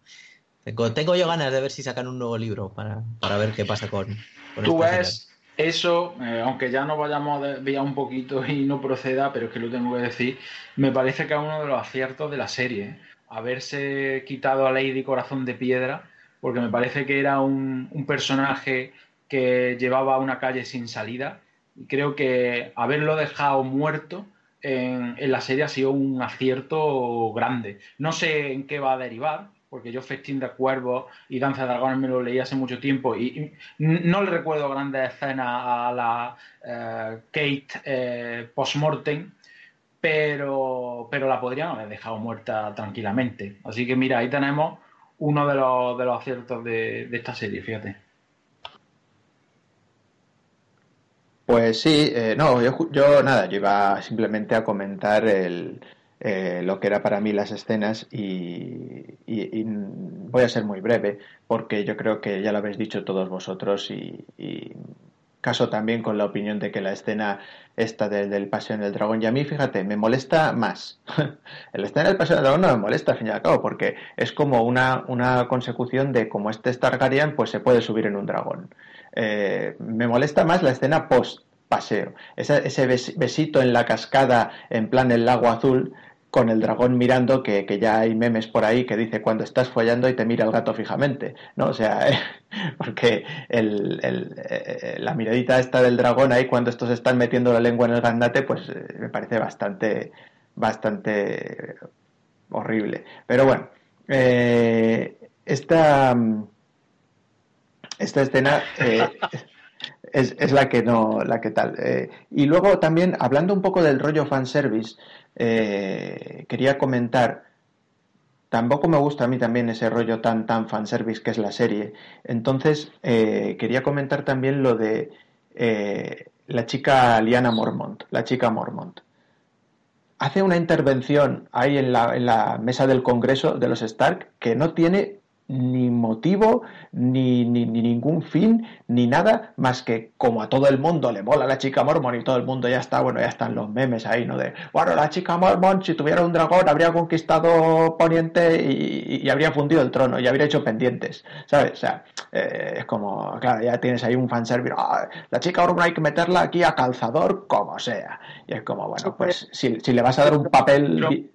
Tengo, yo ganas de ver si sacan un nuevo libro para, para ver qué pasa con, Tú ves eso, eh, aunque ya no vayamos a desviar un poquito y no proceda, pero es que lo tengo que decir, me parece que es uno de los aciertos de la serie. ¿eh? Haberse quitado a Lady Corazón de Piedra, porque me parece que era un, personaje que llevaba una calle sin salida. Y creo que haberlo dejado muerto en, en, la serie ha sido un acierto grande. No sé en qué va a derivar, porque yo Festín de Cuervos y Danza de Dragones me lo leí hace mucho tiempo y, no le recuerdo grandes escenas a la eh, Kate eh, post-mortem, pero, pero la podrían haber dejado muerta tranquilamente. Así que mira, ahí tenemos uno de los, de los aciertos de, esta serie, fíjate. Pues sí, eh, no, yo, yo nada, yo iba simplemente a comentar el, eh, lo que era para mí las escenas y, voy a ser muy breve porque yo creo que ya lo habéis dicho todos vosotros y, caso también con la opinión de que la escena esta del, del Pasión del Dragón y a mí, fíjate, me molesta más. la escena del Pasión del Dragón no me molesta al fin y al cabo porque es como una, una consecución de como este Targaryen pues se puede subir en un dragón. Eh, me molesta más la escena post paseo. ese besito en la cascada en plan el lago azul con el dragón mirando, que, ya hay memes por ahí que dice cuando estás follando y te mira el gato fijamente, ¿no? O sea, porque el, eh, la miradita esta del dragón ahí cuando estos están metiendo la lengua en el gandate, pues eh, me parece bastante, bastante horrible. Pero bueno, eh, esta, esta escena... Es, es, la que no, la que tal. y luego también, hablando un poco del rollo fanservice, eh, quería comentar, tampoco me gusta a mí también ese rollo tan, tan fanservice que es la serie. Entonces, eh, quería comentar también lo de eh, la chica Liana Mormont, la chica Mormont. Hace una intervención ahí en la, en la mesa del Congreso de los Stark que no tiene ni motivo, ni, ni, ningún fin, ni nada, más que como a todo el mundo le mola la chica mormon y todo el mundo ya está, bueno, ya están los memes ahí, ¿no? De, bueno, la chica mormon, si tuviera un dragón, habría conquistado Poniente y, habría fundido el trono y habría hecho pendientes, ¿sabes? O sea, eh, es como, claro, ya tienes ahí un fanservice, ah, la chica mormon hay que meterla aquí a calzador como sea. Y es como, bueno, pues si, si le vas a dar un papel...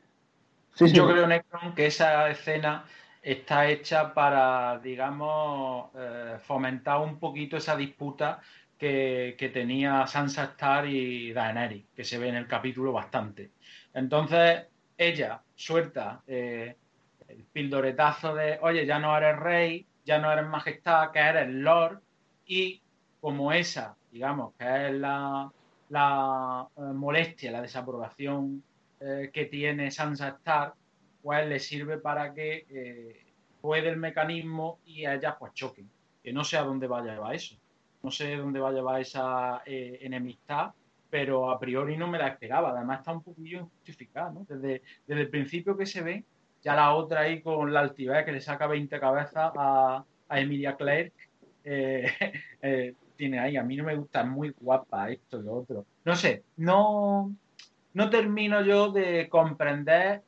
Yo creo, Necron, que esa escena está hecha para, digamos, eh, fomentar un poquito esa disputa que, tenía Sansa Star y Daenerys, que se ve en el capítulo bastante. Entonces, ella suelta eh, el pildoretazo de, oye, ya no eres rey, ya no eres majestad, que eres lord, y como esa, digamos, que es la, la eh, molestia, la desaprobación que tiene Sansa Stark, pues le sirve para que eh, el mecanismo y a ellas pues choquen. Que no sé a dónde va a llevar eso. no sé dónde va a llevar esa eh, enemistad, pero a priori no me la esperaba. Además está un poquillo injustificada, ¿no? Desde, desde el principio que se ve, ya la otra ahí con la altivez que le saca 20 cabezas a, Emilia Clark, eh, eh, tiene ahí, a mí no me gusta, es muy guapa esto y lo otro. No sé, no, no termino yo de comprender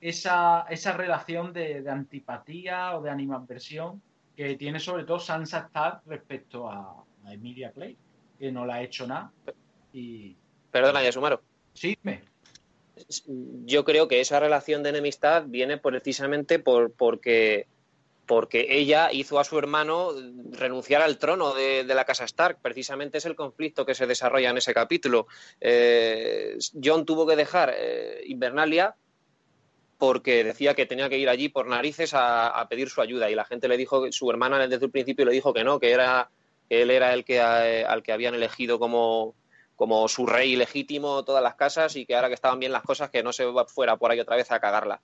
esa, esa relación de, antipatía o de animadversión que tiene sobre todo Sansa Stark respecto a, Emilia Clay, que no la ha hecho nada. Y... Perdona, Yasumaro. Sí, me. Yo creo que esa relación de enemistad viene precisamente por, porque, porque ella hizo a su hermano renunciar al trono de, la casa Stark. Precisamente es el conflicto que se desarrolla en ese capítulo. Eh, John tuvo que dejar eh, Invernalia porque decía que tenía que ir allí por narices a, pedir su ayuda y la gente le dijo, su hermana desde el principio le dijo que no, que era él era el que eh, al que habían elegido como, como su rey legítimo todas las casas y que ahora que estaban bien las cosas que no se fuera por ahí otra vez a cagarla.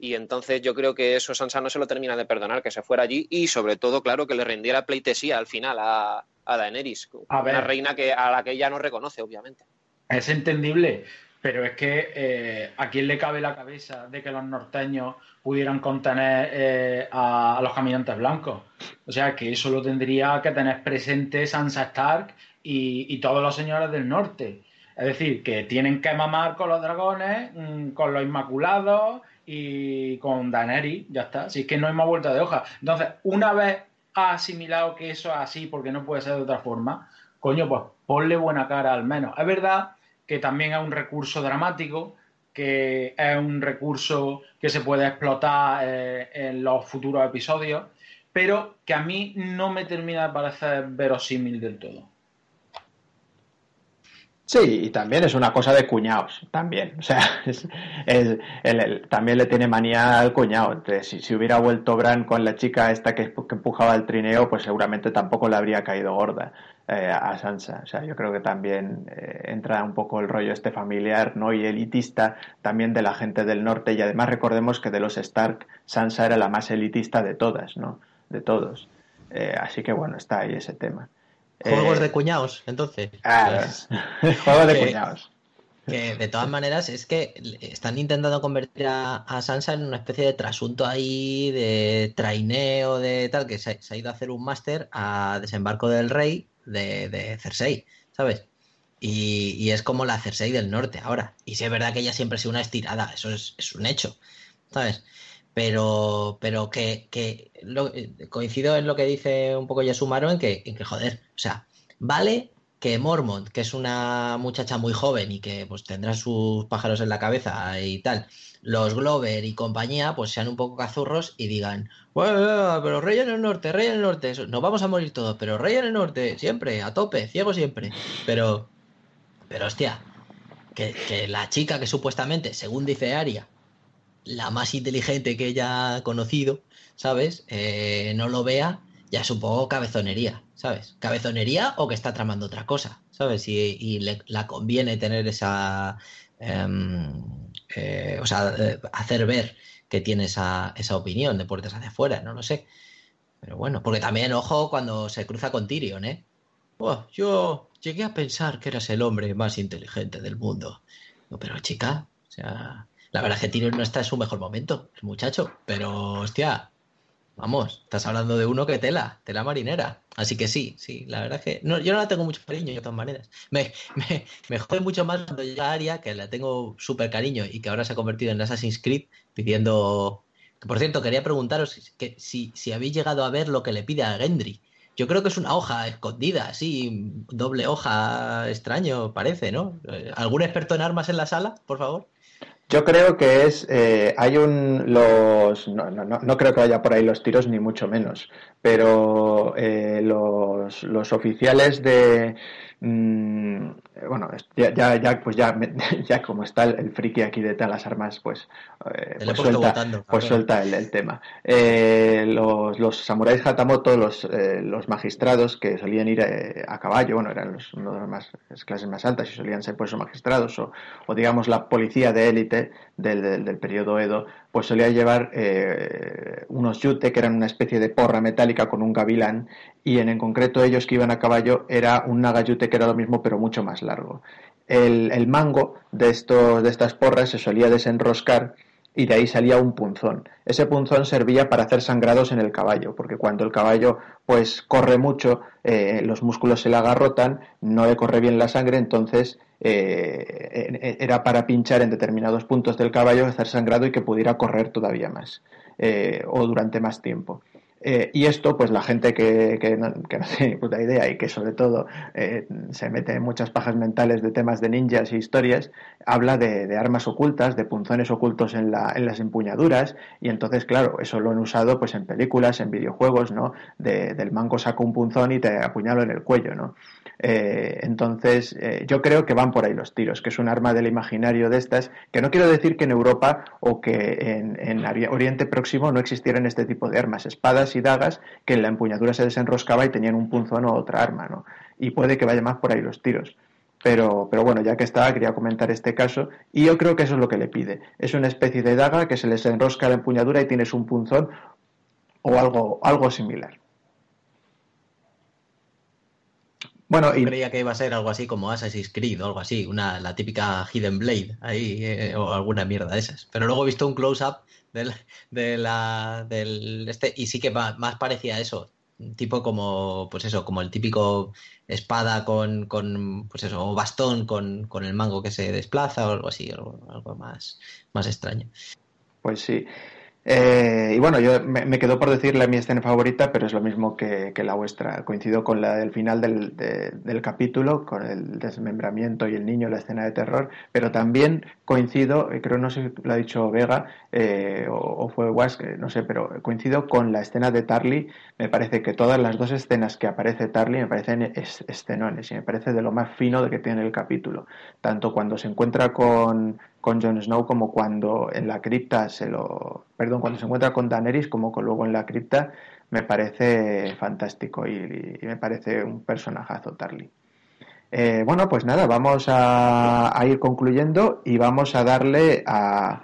Y entonces yo creo que eso Sansa no se lo termina de perdonar, que se fuera allí y sobre todo, claro, que le rendiera pleitesía al final a, a Daenerys, una reina que, a la que ella no reconoce, obviamente. Es entendible, pero es que eh, a quién le cabe la cabeza de que los norteños pudieran contener eh, a, los caminantes blancos. O sea, que eso lo tendría que tener presente Sansa Stark y, todos los señores del norte. Es decir, que tienen que mamar con los dragones, mm, con los inmaculados y con Daenerys, ya está. Si es que no hay más vuelta de hoja. Entonces, una vez ha asimilado que eso es así, porque no puede ser de otra forma, coño, pues ponle buena cara al menos. Es verdad que también es un recurso dramático, que es un recurso que se puede explotar eh, en los futuros episodios, pero que a mí no me termina de parecer verosímil del todo. Sí, y también es una cosa de cuñados, también. O sea, también le tiene manía al cuñado. si, hubiera vuelto Bran con la chica esta que, que, empujaba el trineo, pues seguramente tampoco le habría caído gorda. Eh, a Sansa. O sea, yo creo que también eh, entra un poco el rollo este familiar ¿no? y elitista también de la gente del norte. Y además recordemos que de los Stark, Sansa era la más elitista de todas, ¿no? De todos. Eh, así que bueno, está ahí ese tema. Juegos de cuñados, entonces. juegos de cuñados. Que de todas maneras es que están intentando convertir a, Sansa en una especie de trasunto ahí de traineo, de tal, que se, se ha ido a hacer un máster a desembarco del rey de, Cersei, ¿sabes? Y, es como la Cersei del norte ahora. Y sí es verdad que ella siempre ha sido una estirada, eso es, un hecho, ¿sabes? Pero, pero que, que coincido en lo que dice un poco Yasumaro en que, en que, joder, o sea, vale que Mormont, que es una muchacha muy joven y que pues tendrá sus pájaros en la cabeza y tal, los Glover y compañía, pues sean un poco cazurros y digan, bueno, pero rey en el norte, rey en el norte, nos vamos a morir todos, pero rey en el norte, siempre, a tope, ciego siempre. Pero, pero hostia, que, la chica que supuestamente, según dice Aria, la más inteligente que ella ha conocido, ¿sabes? Eh, no lo vea, ya poco cabezonería. ¿sabes? Cabezonería o que está tramando otra cosa, ¿sabes? Y, le, la conviene tener esa... Em, eh, o sea, eh, hacer ver que tiene esa, esa opinión de puertas hacia afuera, no lo sé. Pero bueno, porque también, ojo, cuando se cruza con Tyrion, ¿eh? yo llegué a pensar que eras el hombre más inteligente del mundo. pero chica, o sea, la verdad es que Tyrion no está en su mejor momento, muchacho. Pero, hostia, Vamos, estás hablando de uno que tela, tela marinera. Así que sí, sí, la verdad es que no, yo no la tengo mucho cariño de todas maneras. Me, me, jode mucho más cuando llega Aria, que la tengo súper cariño y que ahora se ha convertido en Assassin's Creed, pidiendo... por cierto, quería preguntaros que, si, si habéis llegado a ver lo que le pide a Gendry. Yo creo que es una hoja escondida, así, doble hoja extraño, parece, ¿no? ¿Algún experto en armas en la sala, por favor? Yo creo que es, eh, hay un, los, no, no, no, creo que vaya por ahí los tiros ni mucho menos, pero eh, los, oficiales de, Mm, bueno, ya, ya, pues ya, ya como está el, friki aquí de las armas, pues, eh, pues suelta, pues suelta el, tema. Eh, los, los samuráis Hatamoto, los, eh, los magistrados que solían ir a, caballo, bueno, eran los, de las, más, clases más altas y solían ser pues magistrados, o, o digamos la policía de élite del, del, del periodo Edo, pues solía llevar eh, unos yute, que eran una especie de porra metálica con un gavilán, y en, en concreto ellos que iban a caballo era un nagayute que era lo mismo, pero mucho más largo. El, mango de, de estas porras se solía desenroscar y de ahí salía un punzón. Ese punzón servía para hacer sangrados en el caballo, porque cuando el caballo pues corre mucho, eh, los músculos se le agarrotan, no le corre bien la sangre, entonces eh, era para pinchar en determinados puntos del caballo, hacer sangrado y que pudiera correr todavía más eh, o durante más tiempo. Eh, y esto, pues la gente que, que, no, tiene puta idea y que sobre todo eh, se mete en muchas pajas mentales de temas de ninjas y historias, habla de, armas ocultas, de punzones ocultos en, la, en, las empuñaduras, y entonces, claro, eso lo han usado pues en películas, en videojuegos, ¿no? del mango saco un punzón y te apuñalo en el cuello, ¿no? Eh, entonces, yo creo que van por ahí los tiros, que es un arma del imaginario de estas, que no quiero decir que en Europa o que en, en Oriente Próximo no existieran este tipo de armas, espadas y dagas que en la empuñadura se desenroscaba y tenían un punzón o otra arma, ¿no? Y puede que vaya más por ahí los tiros. Pero, pero bueno, ya que estaba, quería comentar este caso. Y yo creo que eso es lo que le pide. Es una especie de daga que se les enrosca la empuñadura y tienes un punzón o algo, algo similar. Bueno, y... creía que iba a ser algo así como Assassin's Creed o algo así, una, la típica Hidden Blade ahí, eh, o alguna mierda de esas. Pero luego he visto un close-up del, de la, del este, y sí que más parecía a eso, tipo como, pues eso, como el típico espada con, con pues eso, o bastón con, con, el mango que se desplaza o algo así, algo, algo más, más extraño. Pues sí. Eh, y bueno, yo me, quedo por decirle mi escena favorita, pero es lo mismo que, la vuestra. Coincido con la del final del, del, capítulo, con el desmembramiento y el niño, la escena de terror, pero también coincido, creo no sé si lo ha dicho Vega eh, o, fue Wask, no sé, pero coincido con la escena de Tarly. Me parece que todas las dos escenas que aparece Tarly me parecen escenones y me parece de lo más fino de que tiene el capítulo. Tanto cuando se encuentra con con Jon Snow como cuando en la cripta se lo perdón cuando se encuentra con Daenerys como luego en la cripta me parece fantástico y, me parece un personajazo Tarly. Eh, bueno pues nada vamos a ir concluyendo y vamos a darle a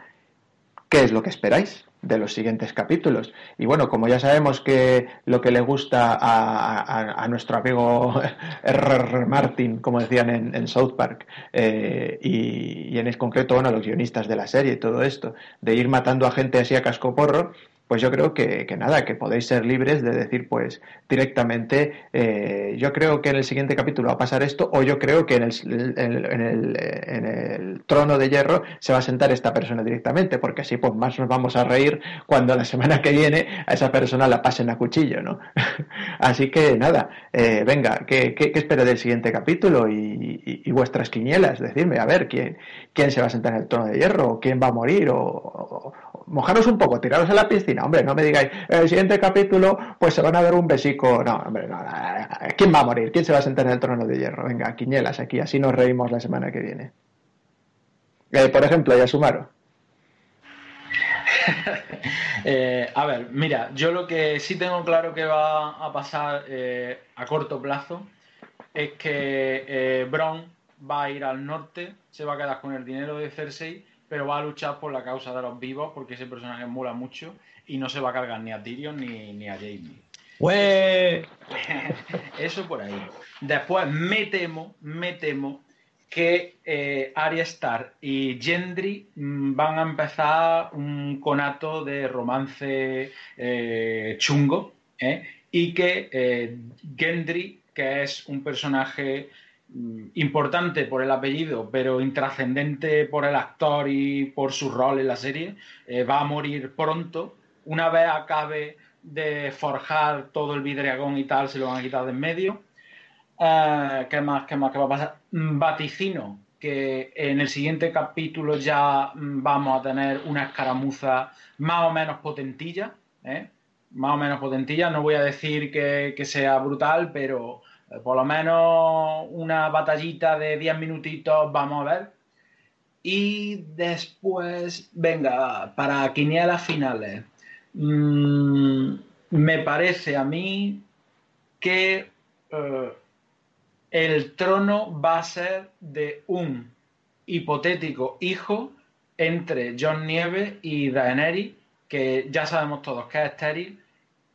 qué es lo que esperáis de los siguientes capítulos. Y bueno, como ya sabemos que lo que le gusta a, nuestro amigo R. Martin, como decían en, South Park, eh, y, en concreto, bueno, los guionistas de la serie y todo esto, de ir matando a gente así a cascoporro, pues yo creo que, nada, que podéis ser libres de decir pues directamente, eh, yo creo que en el siguiente capítulo va a pasar esto, o yo creo que en el, en, el, en el trono de hierro se va a sentar esta persona directamente, porque así pues más nos vamos a reír cuando la semana que viene a esa persona la pasen a cuchillo, ¿no? así que nada, eh, venga, ¿qué, qué, del siguiente capítulo? Y, vuestras quinielas, decirme, a ver, ¿quién, quién se va a sentar en el trono de hierro, o quién va a morir, o mojaros un poco, tiraros a la piscina, hombre, no me digáis, en el siguiente capítulo, pues se van a dar un besico. No, hombre, no, ¿quién va a morir? ¿Quién se va a sentar en el trono de hierro? Venga, quiñelas aquí, así nos reímos la semana que viene. Eh, por ejemplo, Yasumaro. eh, a ver, mira, yo lo que sí tengo claro que va a pasar eh, a corto plazo es que eh, Bron va a ir al norte, se va a quedar con el dinero de Cersei pero va a luchar por la causa de los vivos porque ese personaje mola mucho y no se va a cargar ni a Tyrion ni, a Jamie. Eso por ahí. Después me temo, me temo que eh, Arya Stark y Gendry mm, van a empezar un conato de romance eh, chungo ¿eh? y que Gendry, que es un personaje importante por el apellido, pero intrascendente por el actor y por su rol en la serie, eh, va a morir pronto. Una vez acabe de forjar todo el vidriagón y tal, se lo van a quitar de en medio. Eh, ¿Qué más? ¿Qué más? ¿Qué va a pasar? Mm, vaticino que en el siguiente capítulo ya mm, vamos a tener una escaramuza más o menos potentilla, ¿eh? más o menos potentilla. No voy a decir que, que sea brutal, pero eh, por lo menos una batallita de 10 minutitos vamos a ver. Y después, venga, para quinielas finales. Mm, me parece a mí que eh, el trono va a ser de un hipotético hijo entre John Nieve y Daenerys, que ya sabemos todos que es estéril,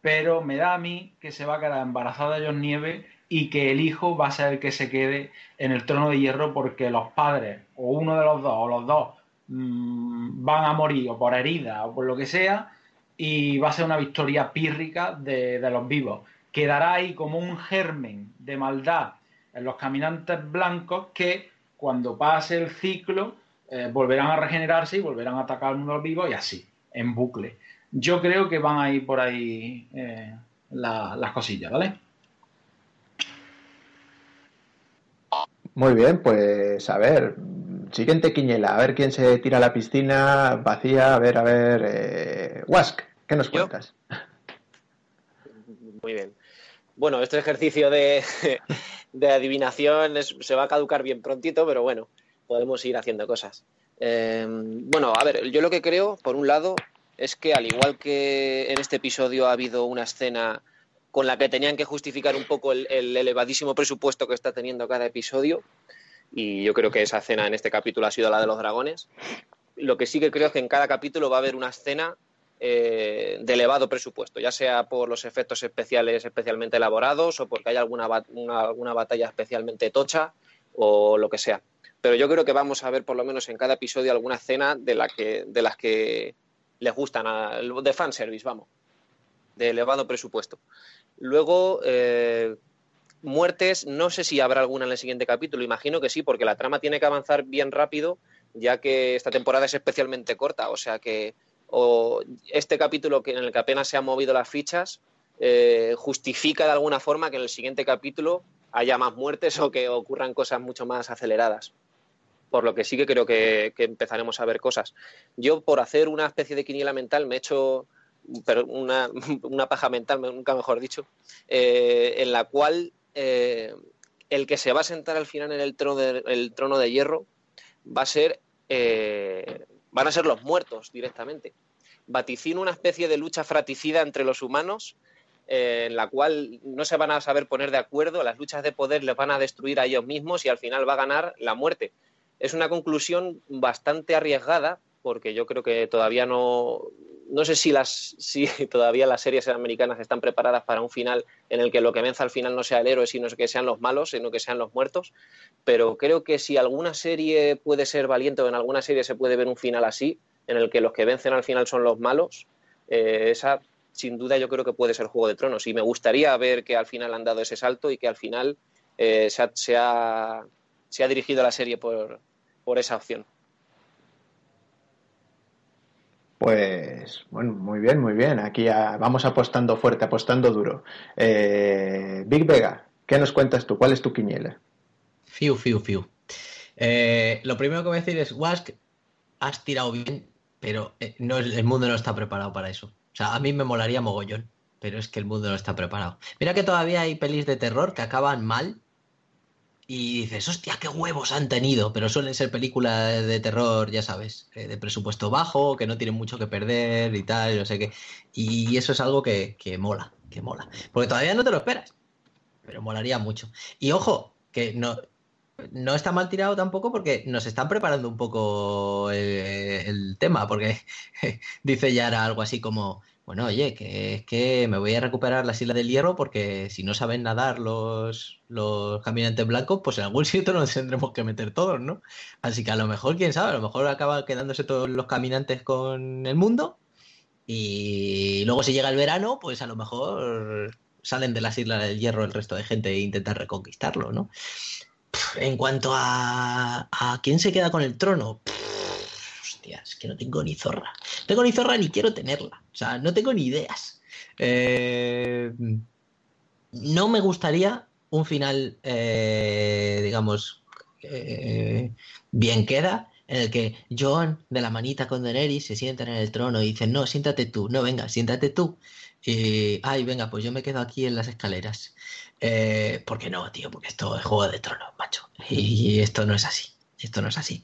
pero me da a mí que se va a quedar embarazada John Nieve y que el hijo va a ser el que se quede en el trono de hierro porque los padres, o uno de los dos, o los dos, mmm, van a morir o por herida o por lo que sea, y va a ser una victoria pírrica de, los vivos. Quedará ahí como un germen de maldad en los caminantes blancos que cuando pase el ciclo eh, volverán a regenerarse y volverán a atacar al mundo vivos y así, en bucle. Yo creo que van a ir por ahí eh, la, las cosillas, ¿vale? Muy bien, pues a ver, siguiente quiñela, a ver quién se tira a la piscina vacía, a ver, a ver, eh, Wask, ¿qué nos ¿Yo? cuentas? Muy bien. Bueno, este ejercicio de, de adivinación es- se va a caducar bien prontito, pero bueno, podemos ir haciendo cosas. Eh, bueno, a ver, yo lo que creo, por un lado, es que al igual que en este episodio ha habido una escena con la que tenían que justificar un poco el, el elevadísimo presupuesto que está teniendo cada episodio, y yo creo que esa escena en este capítulo ha sido la de los dragones, lo que sí que creo es que en cada capítulo va a haber una escena eh, de elevado presupuesto, ya sea por los efectos especiales especialmente elaborados o porque hay alguna, una- alguna batalla especialmente tocha o lo que sea. Pero yo creo que vamos a ver por lo menos en cada episodio alguna escena de, la que, de las que les gustan, a- de fanservice, vamos, de elevado presupuesto. Luego, eh, muertes, no sé si habrá alguna en el siguiente capítulo, imagino que sí, porque la trama tiene que avanzar bien rápido, ya que esta temporada es especialmente corta, o sea que o este capítulo en el que apenas se han movido las fichas eh, justifica de alguna forma que en el siguiente capítulo haya más muertes o que ocurran cosas mucho más aceleradas. Por lo que sí que creo que, que empezaremos a ver cosas. Yo, por hacer una especie de quiniela mental, me he hecho pero una, una paja mental, nunca mejor dicho, eh, en la cual eh, el que se va a sentar al final en el trono de, el trono de hierro va a ser eh, van a ser los muertos directamente. Vaticino una especie de lucha fratricida entre los humanos en la cual no se van a saber poner de acuerdo, las luchas de poder les van a destruir a ellos mismos y al final va a ganar la muerte. Es una conclusión bastante arriesgada porque yo creo que todavía no no sé si las si todavía las series americanas están preparadas para un final en el que lo que vence al final no sea el héroe, sino que sean los malos, sino que sean los muertos, pero creo que si alguna serie puede ser valiente o en alguna serie se puede ver un final así, en el que los que vencen al final son los malos, eh, esa sin duda yo creo que puede ser Juego de Tronos y me gustaría ver que al final han dado ese salto y que al final eh, se, ha, dirigido la serie por esa opción. Pues bueno, muy bien, muy bien. Aquí vamos apostando fuerte, apostando duro. Eh, Big Vega, ¿qué nos cuentas tú? ¿Cuál es tu quiniela? Fiu, fiu, fiu. Eh, lo primero que voy a decir es, Wask, has tirado bien, pero eh, no, el mundo no está preparado para eso. O sea, a mí me molaría mogollón, pero es que el mundo no está preparado. Mira que todavía hay pelis de terror que acaban mal y dices, hostia, qué huevos han tenido, pero suelen ser películas de terror, ya sabes, eh, de presupuesto bajo, que no tienen mucho que perder y tal, no sé qué. Y eso es algo que, que mola, que mola. Porque todavía no te lo esperas, pero molaría mucho. Y ojo, que no, no está mal tirado tampoco porque nos están preparando un poco el, el tema, porque dice Yara algo así como, bueno, oye, que es que me voy a recuperar las Islas del Hierro porque si no saben nadar los, los caminantes blancos, pues en algún sitio nos tendremos que meter todos, ¿no? Así que a lo mejor, quién sabe, a lo mejor acaba quedándose todos los caminantes con el mundo y luego si llega el verano, pues a lo mejor salen de las Islas del Hierro el resto de gente e intentan reconquistarlo, ¿no? En cuanto a, a quién se queda con el trono, que no tengo ni zorra. No tengo ni zorra ni quiero tenerla. O sea, no tengo ni ideas. Eh, no me gustaría un final, eh, digamos, eh, bien queda, en el que John de la manita con Daenerys se sientan en el trono y dicen, no, siéntate tú, no, venga, siéntate tú. Y, ay, venga, pues yo me quedo aquí en las escaleras. ¿Por qué no, tío? Porque esto es Juego de Tronos, macho. Y esto no es así. Esto no es así.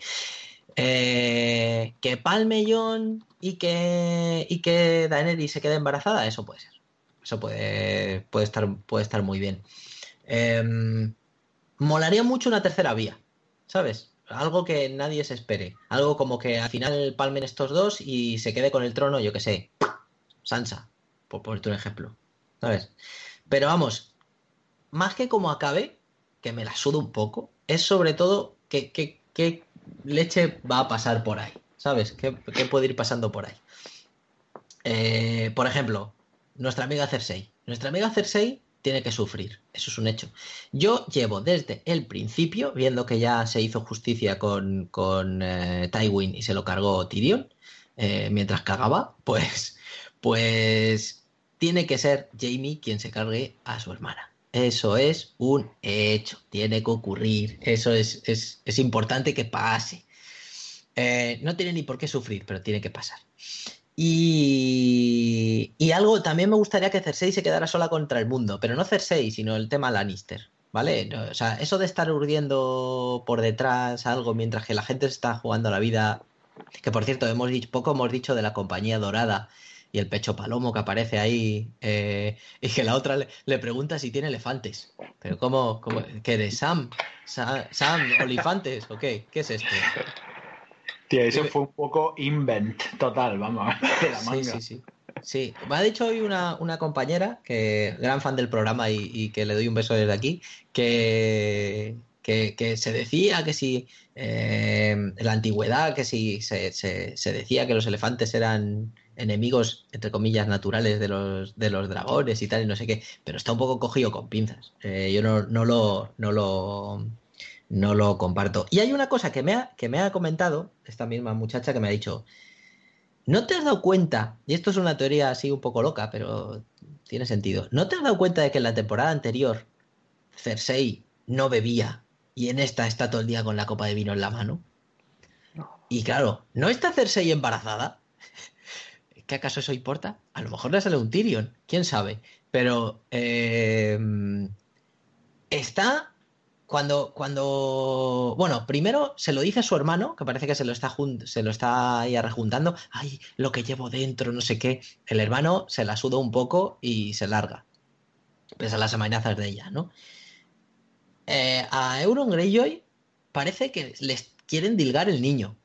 Eh, que palme John y que, y que Daenerys se quede embarazada, eso puede ser. Eso puede, puede, estar, puede estar muy bien. Eh, molaría mucho una tercera vía, ¿sabes? algo que nadie se espere. Algo como que al final palmen estos dos y se quede con el trono, yo que sé, Sansa, por ponerte un ejemplo. ¿Sabes? Pero vamos, más que como acabe, que me la sudo un poco, es sobre todo que, qué leche va a pasar por ahí. ¿Sabes? ¿Qué, puede ir pasando por ahí? Eh, por ejemplo, nuestra amiga Cersei. Nuestra amiga Cersei tiene que sufrir, eso es un hecho. Yo llevo desde el principio, viendo que ya se hizo justicia con, con eh, Tywin y se lo cargó Tyrion, eh, mientras cagaba, pues, pues tiene que ser Jamie quien se cargue a su hermana. Eso es un hecho, tiene que ocurrir, eso es, es, importante que pase. Eh, no tiene ni por qué sufrir, pero tiene que pasar. Y, y, algo, también me gustaría que Cersei se quedara sola contra el mundo, pero no Cersei, sino el tema Lannister, ¿vale? O sea, eso de estar urdiendo por detrás algo mientras que la gente está jugando la vida, que por cierto, hemos dicho, poco hemos dicho de la compañía dorada y el pecho palomo que aparece ahí, eh, y que la otra le, pregunta si tiene elefantes. Pero ¿cómo, cómo qué eres? ¿Sam? ¿Sam? ¿Sam? ¿Olifantes? ¿O qué? ¿Qué es esto? Tío, eso fue un poco invent total, vamos, de la manga. Sí, sí, sí. Sí, me ha dicho hoy una, compañera, que gran fan del programa y, que le doy un beso desde aquí, que, que, se decía que si eh, en la antigüedad, que si se, se, decía que los elefantes eran enemigos, entre comillas, naturales de los, de los dragones y tal, y no sé qué, pero está un poco cogido con pinzas. Eh, yo no, no, lo, no lo no lo comparto. Y hay una cosa que me, ha, que me ha comentado esta misma muchacha que me ha dicho, ¿no te has dado cuenta? Y esto es una teoría así un poco loca, pero tiene sentido. ¿No te has dado cuenta de que en la temporada anterior Cersei no bebía y en esta está todo el día con la copa de vino en la mano? Y claro, ¿no está Cersei embarazada? ¿Qué acaso eso importa? A lo mejor le sale un Tyrion, quién sabe. Pero eh, está cuando, cuando, bueno, primero se lo dice a su hermano, que parece que se lo está, se lo está ahí rejuntando, ay, lo que llevo dentro, no sé qué. El hermano se la suda un poco y se larga, pese a las amenazas de ella, ¿no? Eh, a Euron Greyjoy parece que les quieren dilgar el niño.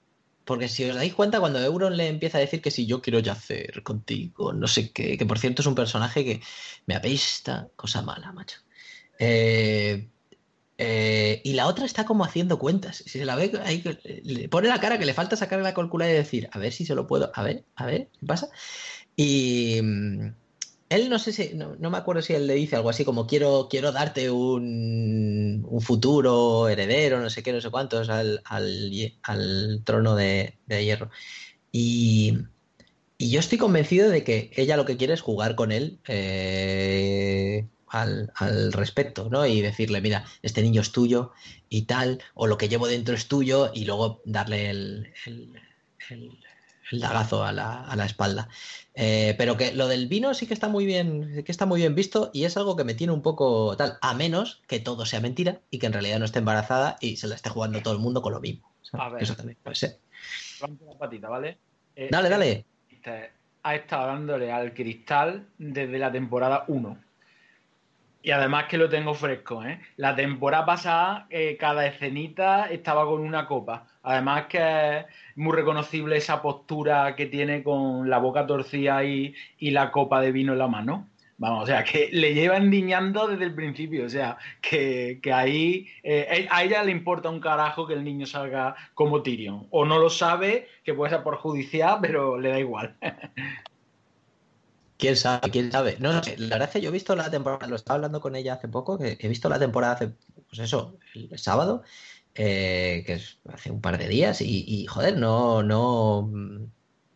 Porque si os dais cuenta, cuando Euron le empieza a decir que si yo quiero yacer contigo, no sé qué, que por cierto es un personaje que me apesta, cosa mala, macho. Eh, eh, y la otra está como haciendo cuentas. Si se la ve, ahí, le pone la cara que le falta sacar la calculadora y decir, a ver si se lo puedo, a ver, a ver, ¿qué pasa? Y él no sé si, no, me acuerdo si él le dice algo así como quiero, quiero darte un, un futuro heredero, no sé qué, no sé cuántos, al, al, trono de, hierro. Y, y, yo estoy convencido de que ella lo que quiere es jugar con él. Eh, al, respecto, ¿no? Y decirle, mira, este niño es tuyo y tal, o lo que llevo dentro es tuyo, y luego darle el, el, lagazo a la, a la espalda. Eh, pero que lo del vino sí que está muy bien, que está muy bien visto y es algo que me tiene un poco tal, a menos que todo sea mentira y que en realidad no esté embarazada y se la esté jugando todo el mundo con lo mismo. Eso también puede ser. ¿vale? Eh, dale, dale. Ha estado dándole al cristal desde la temporada 1. Y además que lo tengo fresco, ¿eh? La temporada pasada, eh, cada escenita estaba con una copa. Además que es muy reconocible esa postura que tiene con la boca torcida y, la copa de vino en la mano. Vamos, o sea, que le lleva endiñando desde el principio. O sea, que, ahí eh, a ella le importa un carajo que el niño salga como Tyrion. O no lo sabe, que puede ser por judicial, pero le da igual. ¿Quién sabe? ¿Quién sabe? No, sé, la verdad es que yo he visto la temporada, lo estaba hablando con ella hace poco, que he visto la temporada hace, pues eso, el sábado, eh, que es hace un par de días, y, joder, no, no,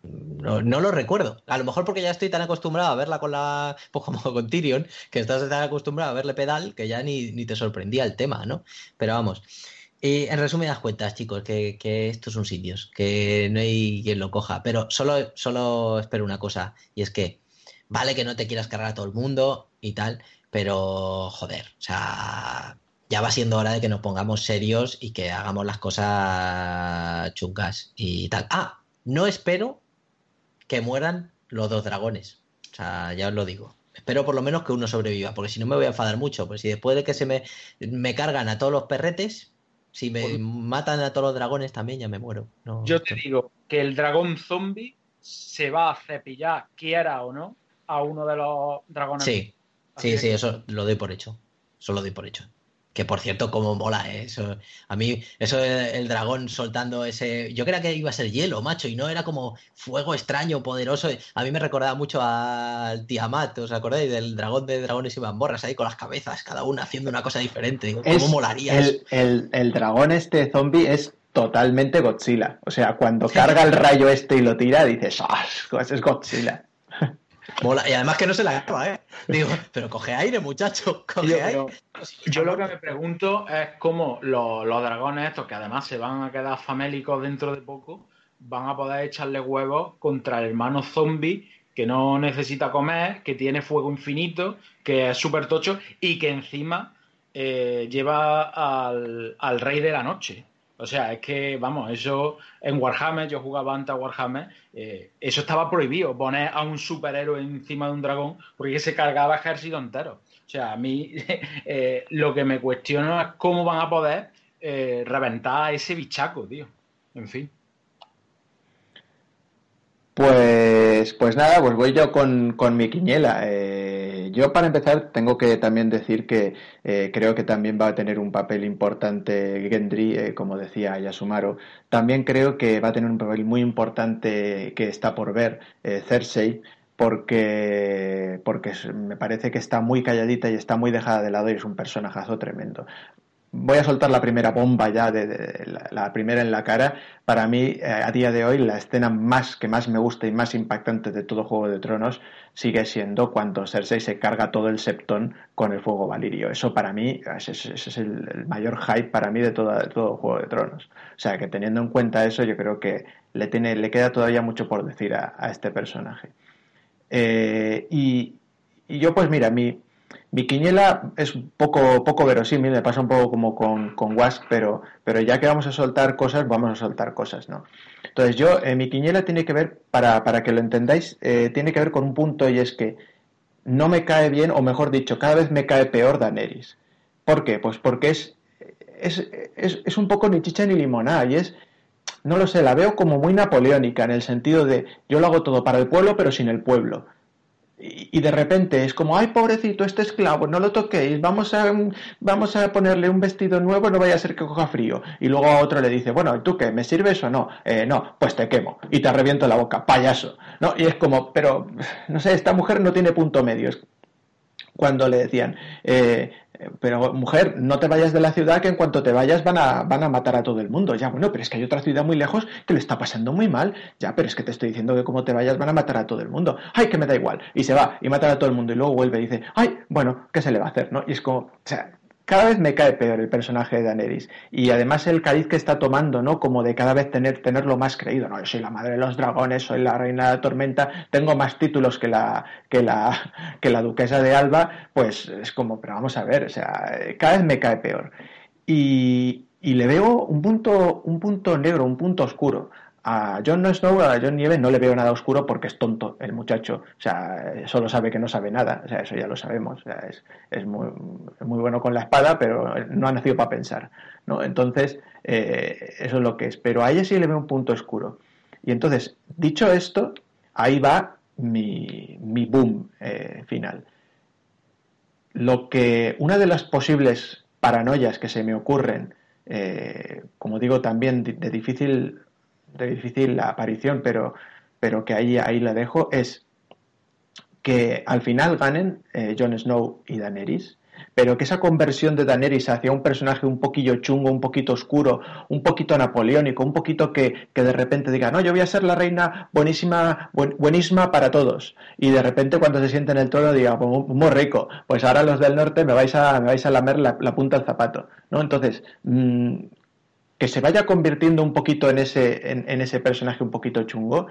no, no, lo recuerdo. A lo mejor porque ya estoy tan acostumbrado a verla con la, pues como con Tyrion, que estás tan acostumbrado a verle pedal que ya ni, ni te sorprendía el tema, ¿no? Pero vamos. Y en resumidas cuentas, chicos, que, que estos son sitios, que no hay quien lo coja. Pero solo, solo espero una cosa, y es que Vale que no te quieras cargar a todo el mundo y tal, pero joder, o sea, ya va siendo hora de que nos pongamos serios y que hagamos las cosas chungas y tal. Ah, no espero que mueran los dos dragones. O sea, ya os lo digo. Espero por lo menos que uno sobreviva, porque si no me voy a enfadar mucho. Pues si después de que se me, me cargan a todos los perretes, Si me matan a todos los dragones también ya me muero. Yo te digo que el dragón zombie se va a cepillar, quiera o no, a uno de los dragones. Sí, sí, sí, eso lo doy por hecho. Eso lo doy por hecho. Que por cierto, como mola ¿eh? eso. A mí, eso el dragón soltando ese. Yo creía que iba a ser hielo, macho, y no era como fuego extraño, poderoso. A mí me recordaba mucho al Tiamat, ¿os acordáis? Del dragón de dragones y bamborras ahí con las cabezas, cada una haciendo una cosa diferente. Digo, ¿cómo molaría el, el, dragón este zombie es totalmente Godzilla. O sea, cuando carga el rayo este y lo tira, dices, ¡ah! es Godzilla. Y además que no se la acaba, ¿eh? Digo, pero coge aire, muchacho, coge aire. Yo lo que me pregunto es cómo los, dragones estos, que además se van a quedar famélicos dentro de poco, van a poder echarle huevos contra el hermano zombie que no necesita comer, que tiene fuego infinito, que es súper tocho y que encima eh, lleva al, al rey de la noche. O sea, es que, vamos, eso en Warhammer, yo jugaba antes a Warhammer, eh, eso estaba prohibido, poner a un superhéroe encima de un dragón porque se cargaba ejército entero. O sea, a mí eh, lo que me cuestiono es cómo van a poder eh, reventar a ese bichaco, tío. En fin. Pues, pues nada, pues voy yo con, con mi quiniela. Yo para empezar tengo que también decir que eh, creo que también va a tener un papel importante Gendry, eh, como decía Yasumaro. También creo que va a tener un papel muy importante que está por ver Cersei, porque, porque me parece que está muy calladita y está muy dejada de lado y es un personajazo tremendo voy a soltar la primera bomba ya, de, la, primera en la cara. Para mí, eh, a día de hoy, la escena más que más me gusta y más impactante de todo Juego de Tronos sigue siendo cuando Cersei se carga todo el septón con el fuego valirio. Eso para mí, es el, mayor hype para mí de, todo Juego de Tronos. O sea, que teniendo en cuenta eso, yo creo que le queda todavía mucho por decir a, este personaje. Eh, y, y, yo, pues mira, mi, mi quiniela es poco, poco verosímil, me pasa un poco como con, con Wasp, pero, pero ya que vamos a soltar cosas, vamos a soltar cosas, ¿no? Entonces yo, eh, mi quiniela tiene que ver, para, para que lo entendáis, eh, tiene que ver con un punto y es que no me cae bien, o mejor dicho, cada vez me cae peor Daenerys. ¿Por qué? Pues porque es, es, es, es un poco ni chicha ni limonada y es, no lo sé, la veo como muy napoleónica en el sentido de yo lo hago todo para el pueblo pero sin el pueblo y de repente es como, ay, pobrecito, este esclavo, no lo toquéis, vamos a, vamos a ponerle un vestido nuevo, no vaya a ser que coja frío. Y luego a otro le dice, bueno, ¿tú qué? ¿Me sirves o no? Eh, no, pues te quemo y te reviento la boca, payaso. ¿No? Y es como, pero, no sé, esta mujer no tiene punto medio. Cuando le decían, eh, pero mujer, no te vayas de la ciudad que en cuanto te vayas van a, van a matar a todo el mundo. Ya, bueno, pero es que hay otra ciudad muy lejos que le está pasando muy mal. Ya, pero es que te estoy diciendo que como te vayas van a matar a todo el mundo. Ay, que me da igual. Y se va y mata a todo el mundo y luego vuelve y dice, ay, bueno, ¿qué se le va a hacer? ¿no? Y es como, o sea, cada vez me cae peor el personaje de Daenerys. Y además el cariz que está tomando, ¿no? Como de cada vez tener, tenerlo más creído. No, yo soy la madre de los dragones, soy la reina de la tormenta, tengo más títulos que la, que la, que la duquesa de Alba, pues es como, pero vamos a ver, o sea, cada vez me cae peor. Y, y le veo un punto, un punto negro, un punto oscuro. A Jon Snow, a Jon Nieve no le veo nada oscuro porque es tonto el muchacho. O sea, solo sabe que no sabe nada. O sea, eso ya lo sabemos. O sea, es, muy, bueno con la espada, pero no ha nacido para pensar. ¿no? Entonces, eh, eso es lo que es. Pero a ella sí le veo un punto oscuro. Y entonces, dicho esto, ahí va mi, mi boom eh, final. Lo que, una de las posibles paranoias que se me ocurren, eh, como digo, también de difícil de difícil la aparición, pero, pero que ahí, ahí la dejo, es que al final ganen eh, Jon Snow y Daenerys, pero que esa conversión de Daenerys hacia un personaje un poquillo chungo, un poquito oscuro, un poquito napoleónico, un poquito que, que de repente diga, no, yo voy a ser la reina buenísima, buenísima para todos. Y de repente cuando se siente en el trono diga, pues muy, rico, pues ahora los del norte me vais a, me vais a lamer la, punta del zapato. ¿no? Entonces, mm, que se vaya convirtiendo un poquito en ese, en, ese personaje un poquito chungo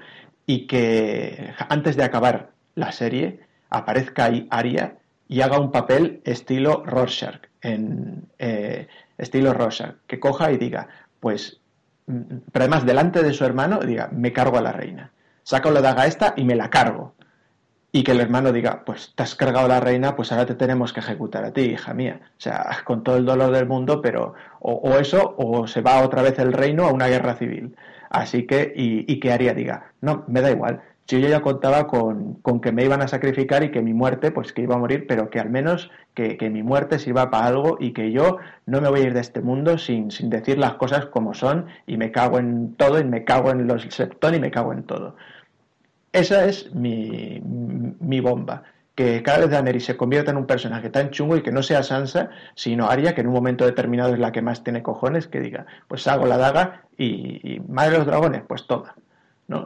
y que antes de acabar la serie aparezca ahí Aria y haga un papel estilo Rorschach, en, eh, estilo Rorschach, que coja y diga, pues, mm, pero además delante de su hermano, diga, me cargo a la reina. Saco la daga esta y me la cargo. Y que el hermano diga, pues te has cargado la reina, pues ahora te tenemos que ejecutar a ti, hija mía. O sea, con todo el dolor del mundo, pero o, eso, o se va otra vez el reino a una guerra civil. Así que, y, y que Aria diga, no, me da igual. Yo ya contaba con, con, que me iban a sacrificar y que mi muerte, pues que iba a morir, pero que al menos que, que, mi muerte sirva para algo y que yo no me voy a ir de este mundo sin, sin decir las cosas como son y me cago en todo y me cago en los septón y me cago en todo. Esa es mi, mi bomba. Que cada vez Daenerys se convierta en un personaje tan chungo y que no sea Sansa, sino Arya, que en un momento determinado es la que más tiene cojones, que diga, pues hago la daga y, madre de los dragones, pues toma. ¿no?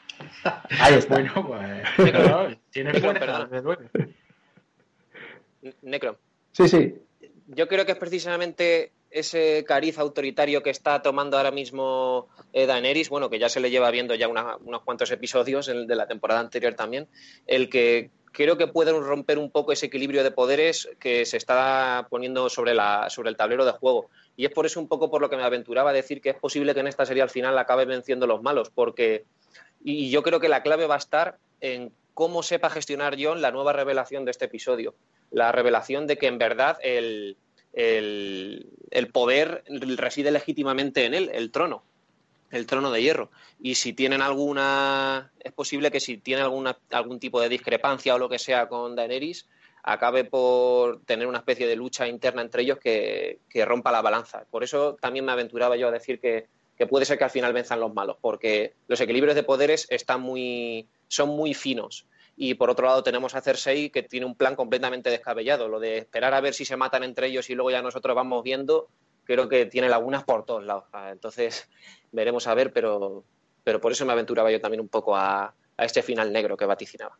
Ahí está. Bueno, pues, tiene Necro. Sí, sí. Yo creo que es precisamente ese cariz autoritario que está tomando ahora mismo eh, Daenerys, bueno, que ya se le lleva viendo ya unos cuantos episodios el de la temporada anterior también, el que creo que puede romper un poco ese equilibrio de poderes que se está poniendo sobre, el tablero de juego. Y es por eso un poco por lo que me aventuraba a decir que es posible que en esta serie al final acabe venciendo los malos, porque y yo creo que la clave va a estar en cómo sepa gestionar John la nueva revelación de este episodio. La revelación de que en verdad el, el, poder reside legítimamente en él, el trono, el trono de hierro. Y si tienen alguna, es posible que si tienen alguna, algún tipo de discrepancia o lo que sea con Daenerys, acabe por tener una especie de lucha interna entre ellos que, rompa la balanza. Por eso también me aventuraba yo a decir que, que, puede ser que al final venzan los malos, porque los equilibrios de poderes están muy, son muy finos y por otro lado tenemos a Cersei que tiene un plan completamente descabellado. Lo de esperar a ver si se matan entre ellos y luego ya nosotros vamos viendo, creo que tiene lagunas por todos lados. Ah, entonces veremos a ver, pero, pero por eso me aventuraba yo también un poco a, este final negro que vaticinaba.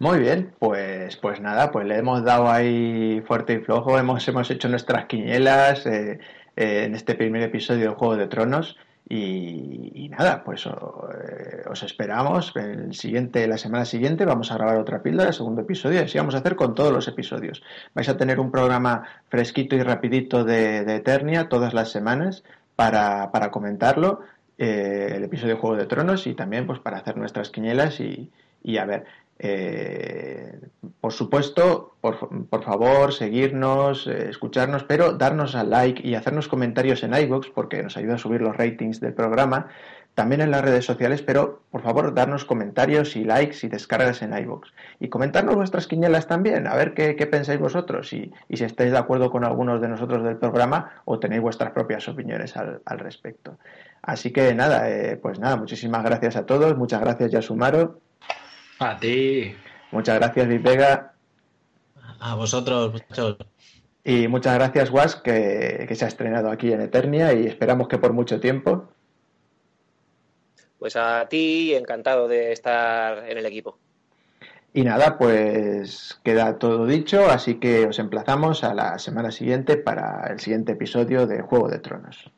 Muy bien, pues, pues nada, pues le hemos dado ahí fuerte y flojo, hemos, hemos hecho nuestras quinielas eh, eh, en este primer episodio de Juego de Tronos. Y, nada, pues os esperamos. El siguiente, la semana siguiente vamos a grabar otra píldora, el segundo episodio, y así vamos a hacer con todos los episodios. Vais a tener un programa fresquito y rapidito de, Eternia todas las semanas para, para comentarlo, eh, el episodio de Juego de Tronos, y también pues para hacer nuestras quinielas y, y a ver. Eh, por supuesto, por, favor, seguirnos, eh, escucharnos, pero darnos al like y hacernos comentarios en iVoox porque nos ayuda a subir los ratings del programa. También en las redes sociales, pero por favor, darnos comentarios y likes y descargas en iVoox. Y comentarnos vuestras quinielas también, a ver qué, pensáis vosotros y, si estáis de acuerdo con algunos de nosotros del programa o tenéis vuestras propias opiniones al, respecto. Así que nada, eh, pues nada, muchísimas gracias a todos, muchas gracias Yasumaro. A ti. Muchas gracias, Vipega. A vosotros, muchachos. Y muchas gracias, Was, que, que se ha estrenado aquí en Eternia y esperamos que por mucho tiempo. Pues a ti, encantado de estar en el equipo. Y nada, pues queda todo dicho, así que os emplazamos a la semana siguiente para el siguiente episodio de Juego de Tronos.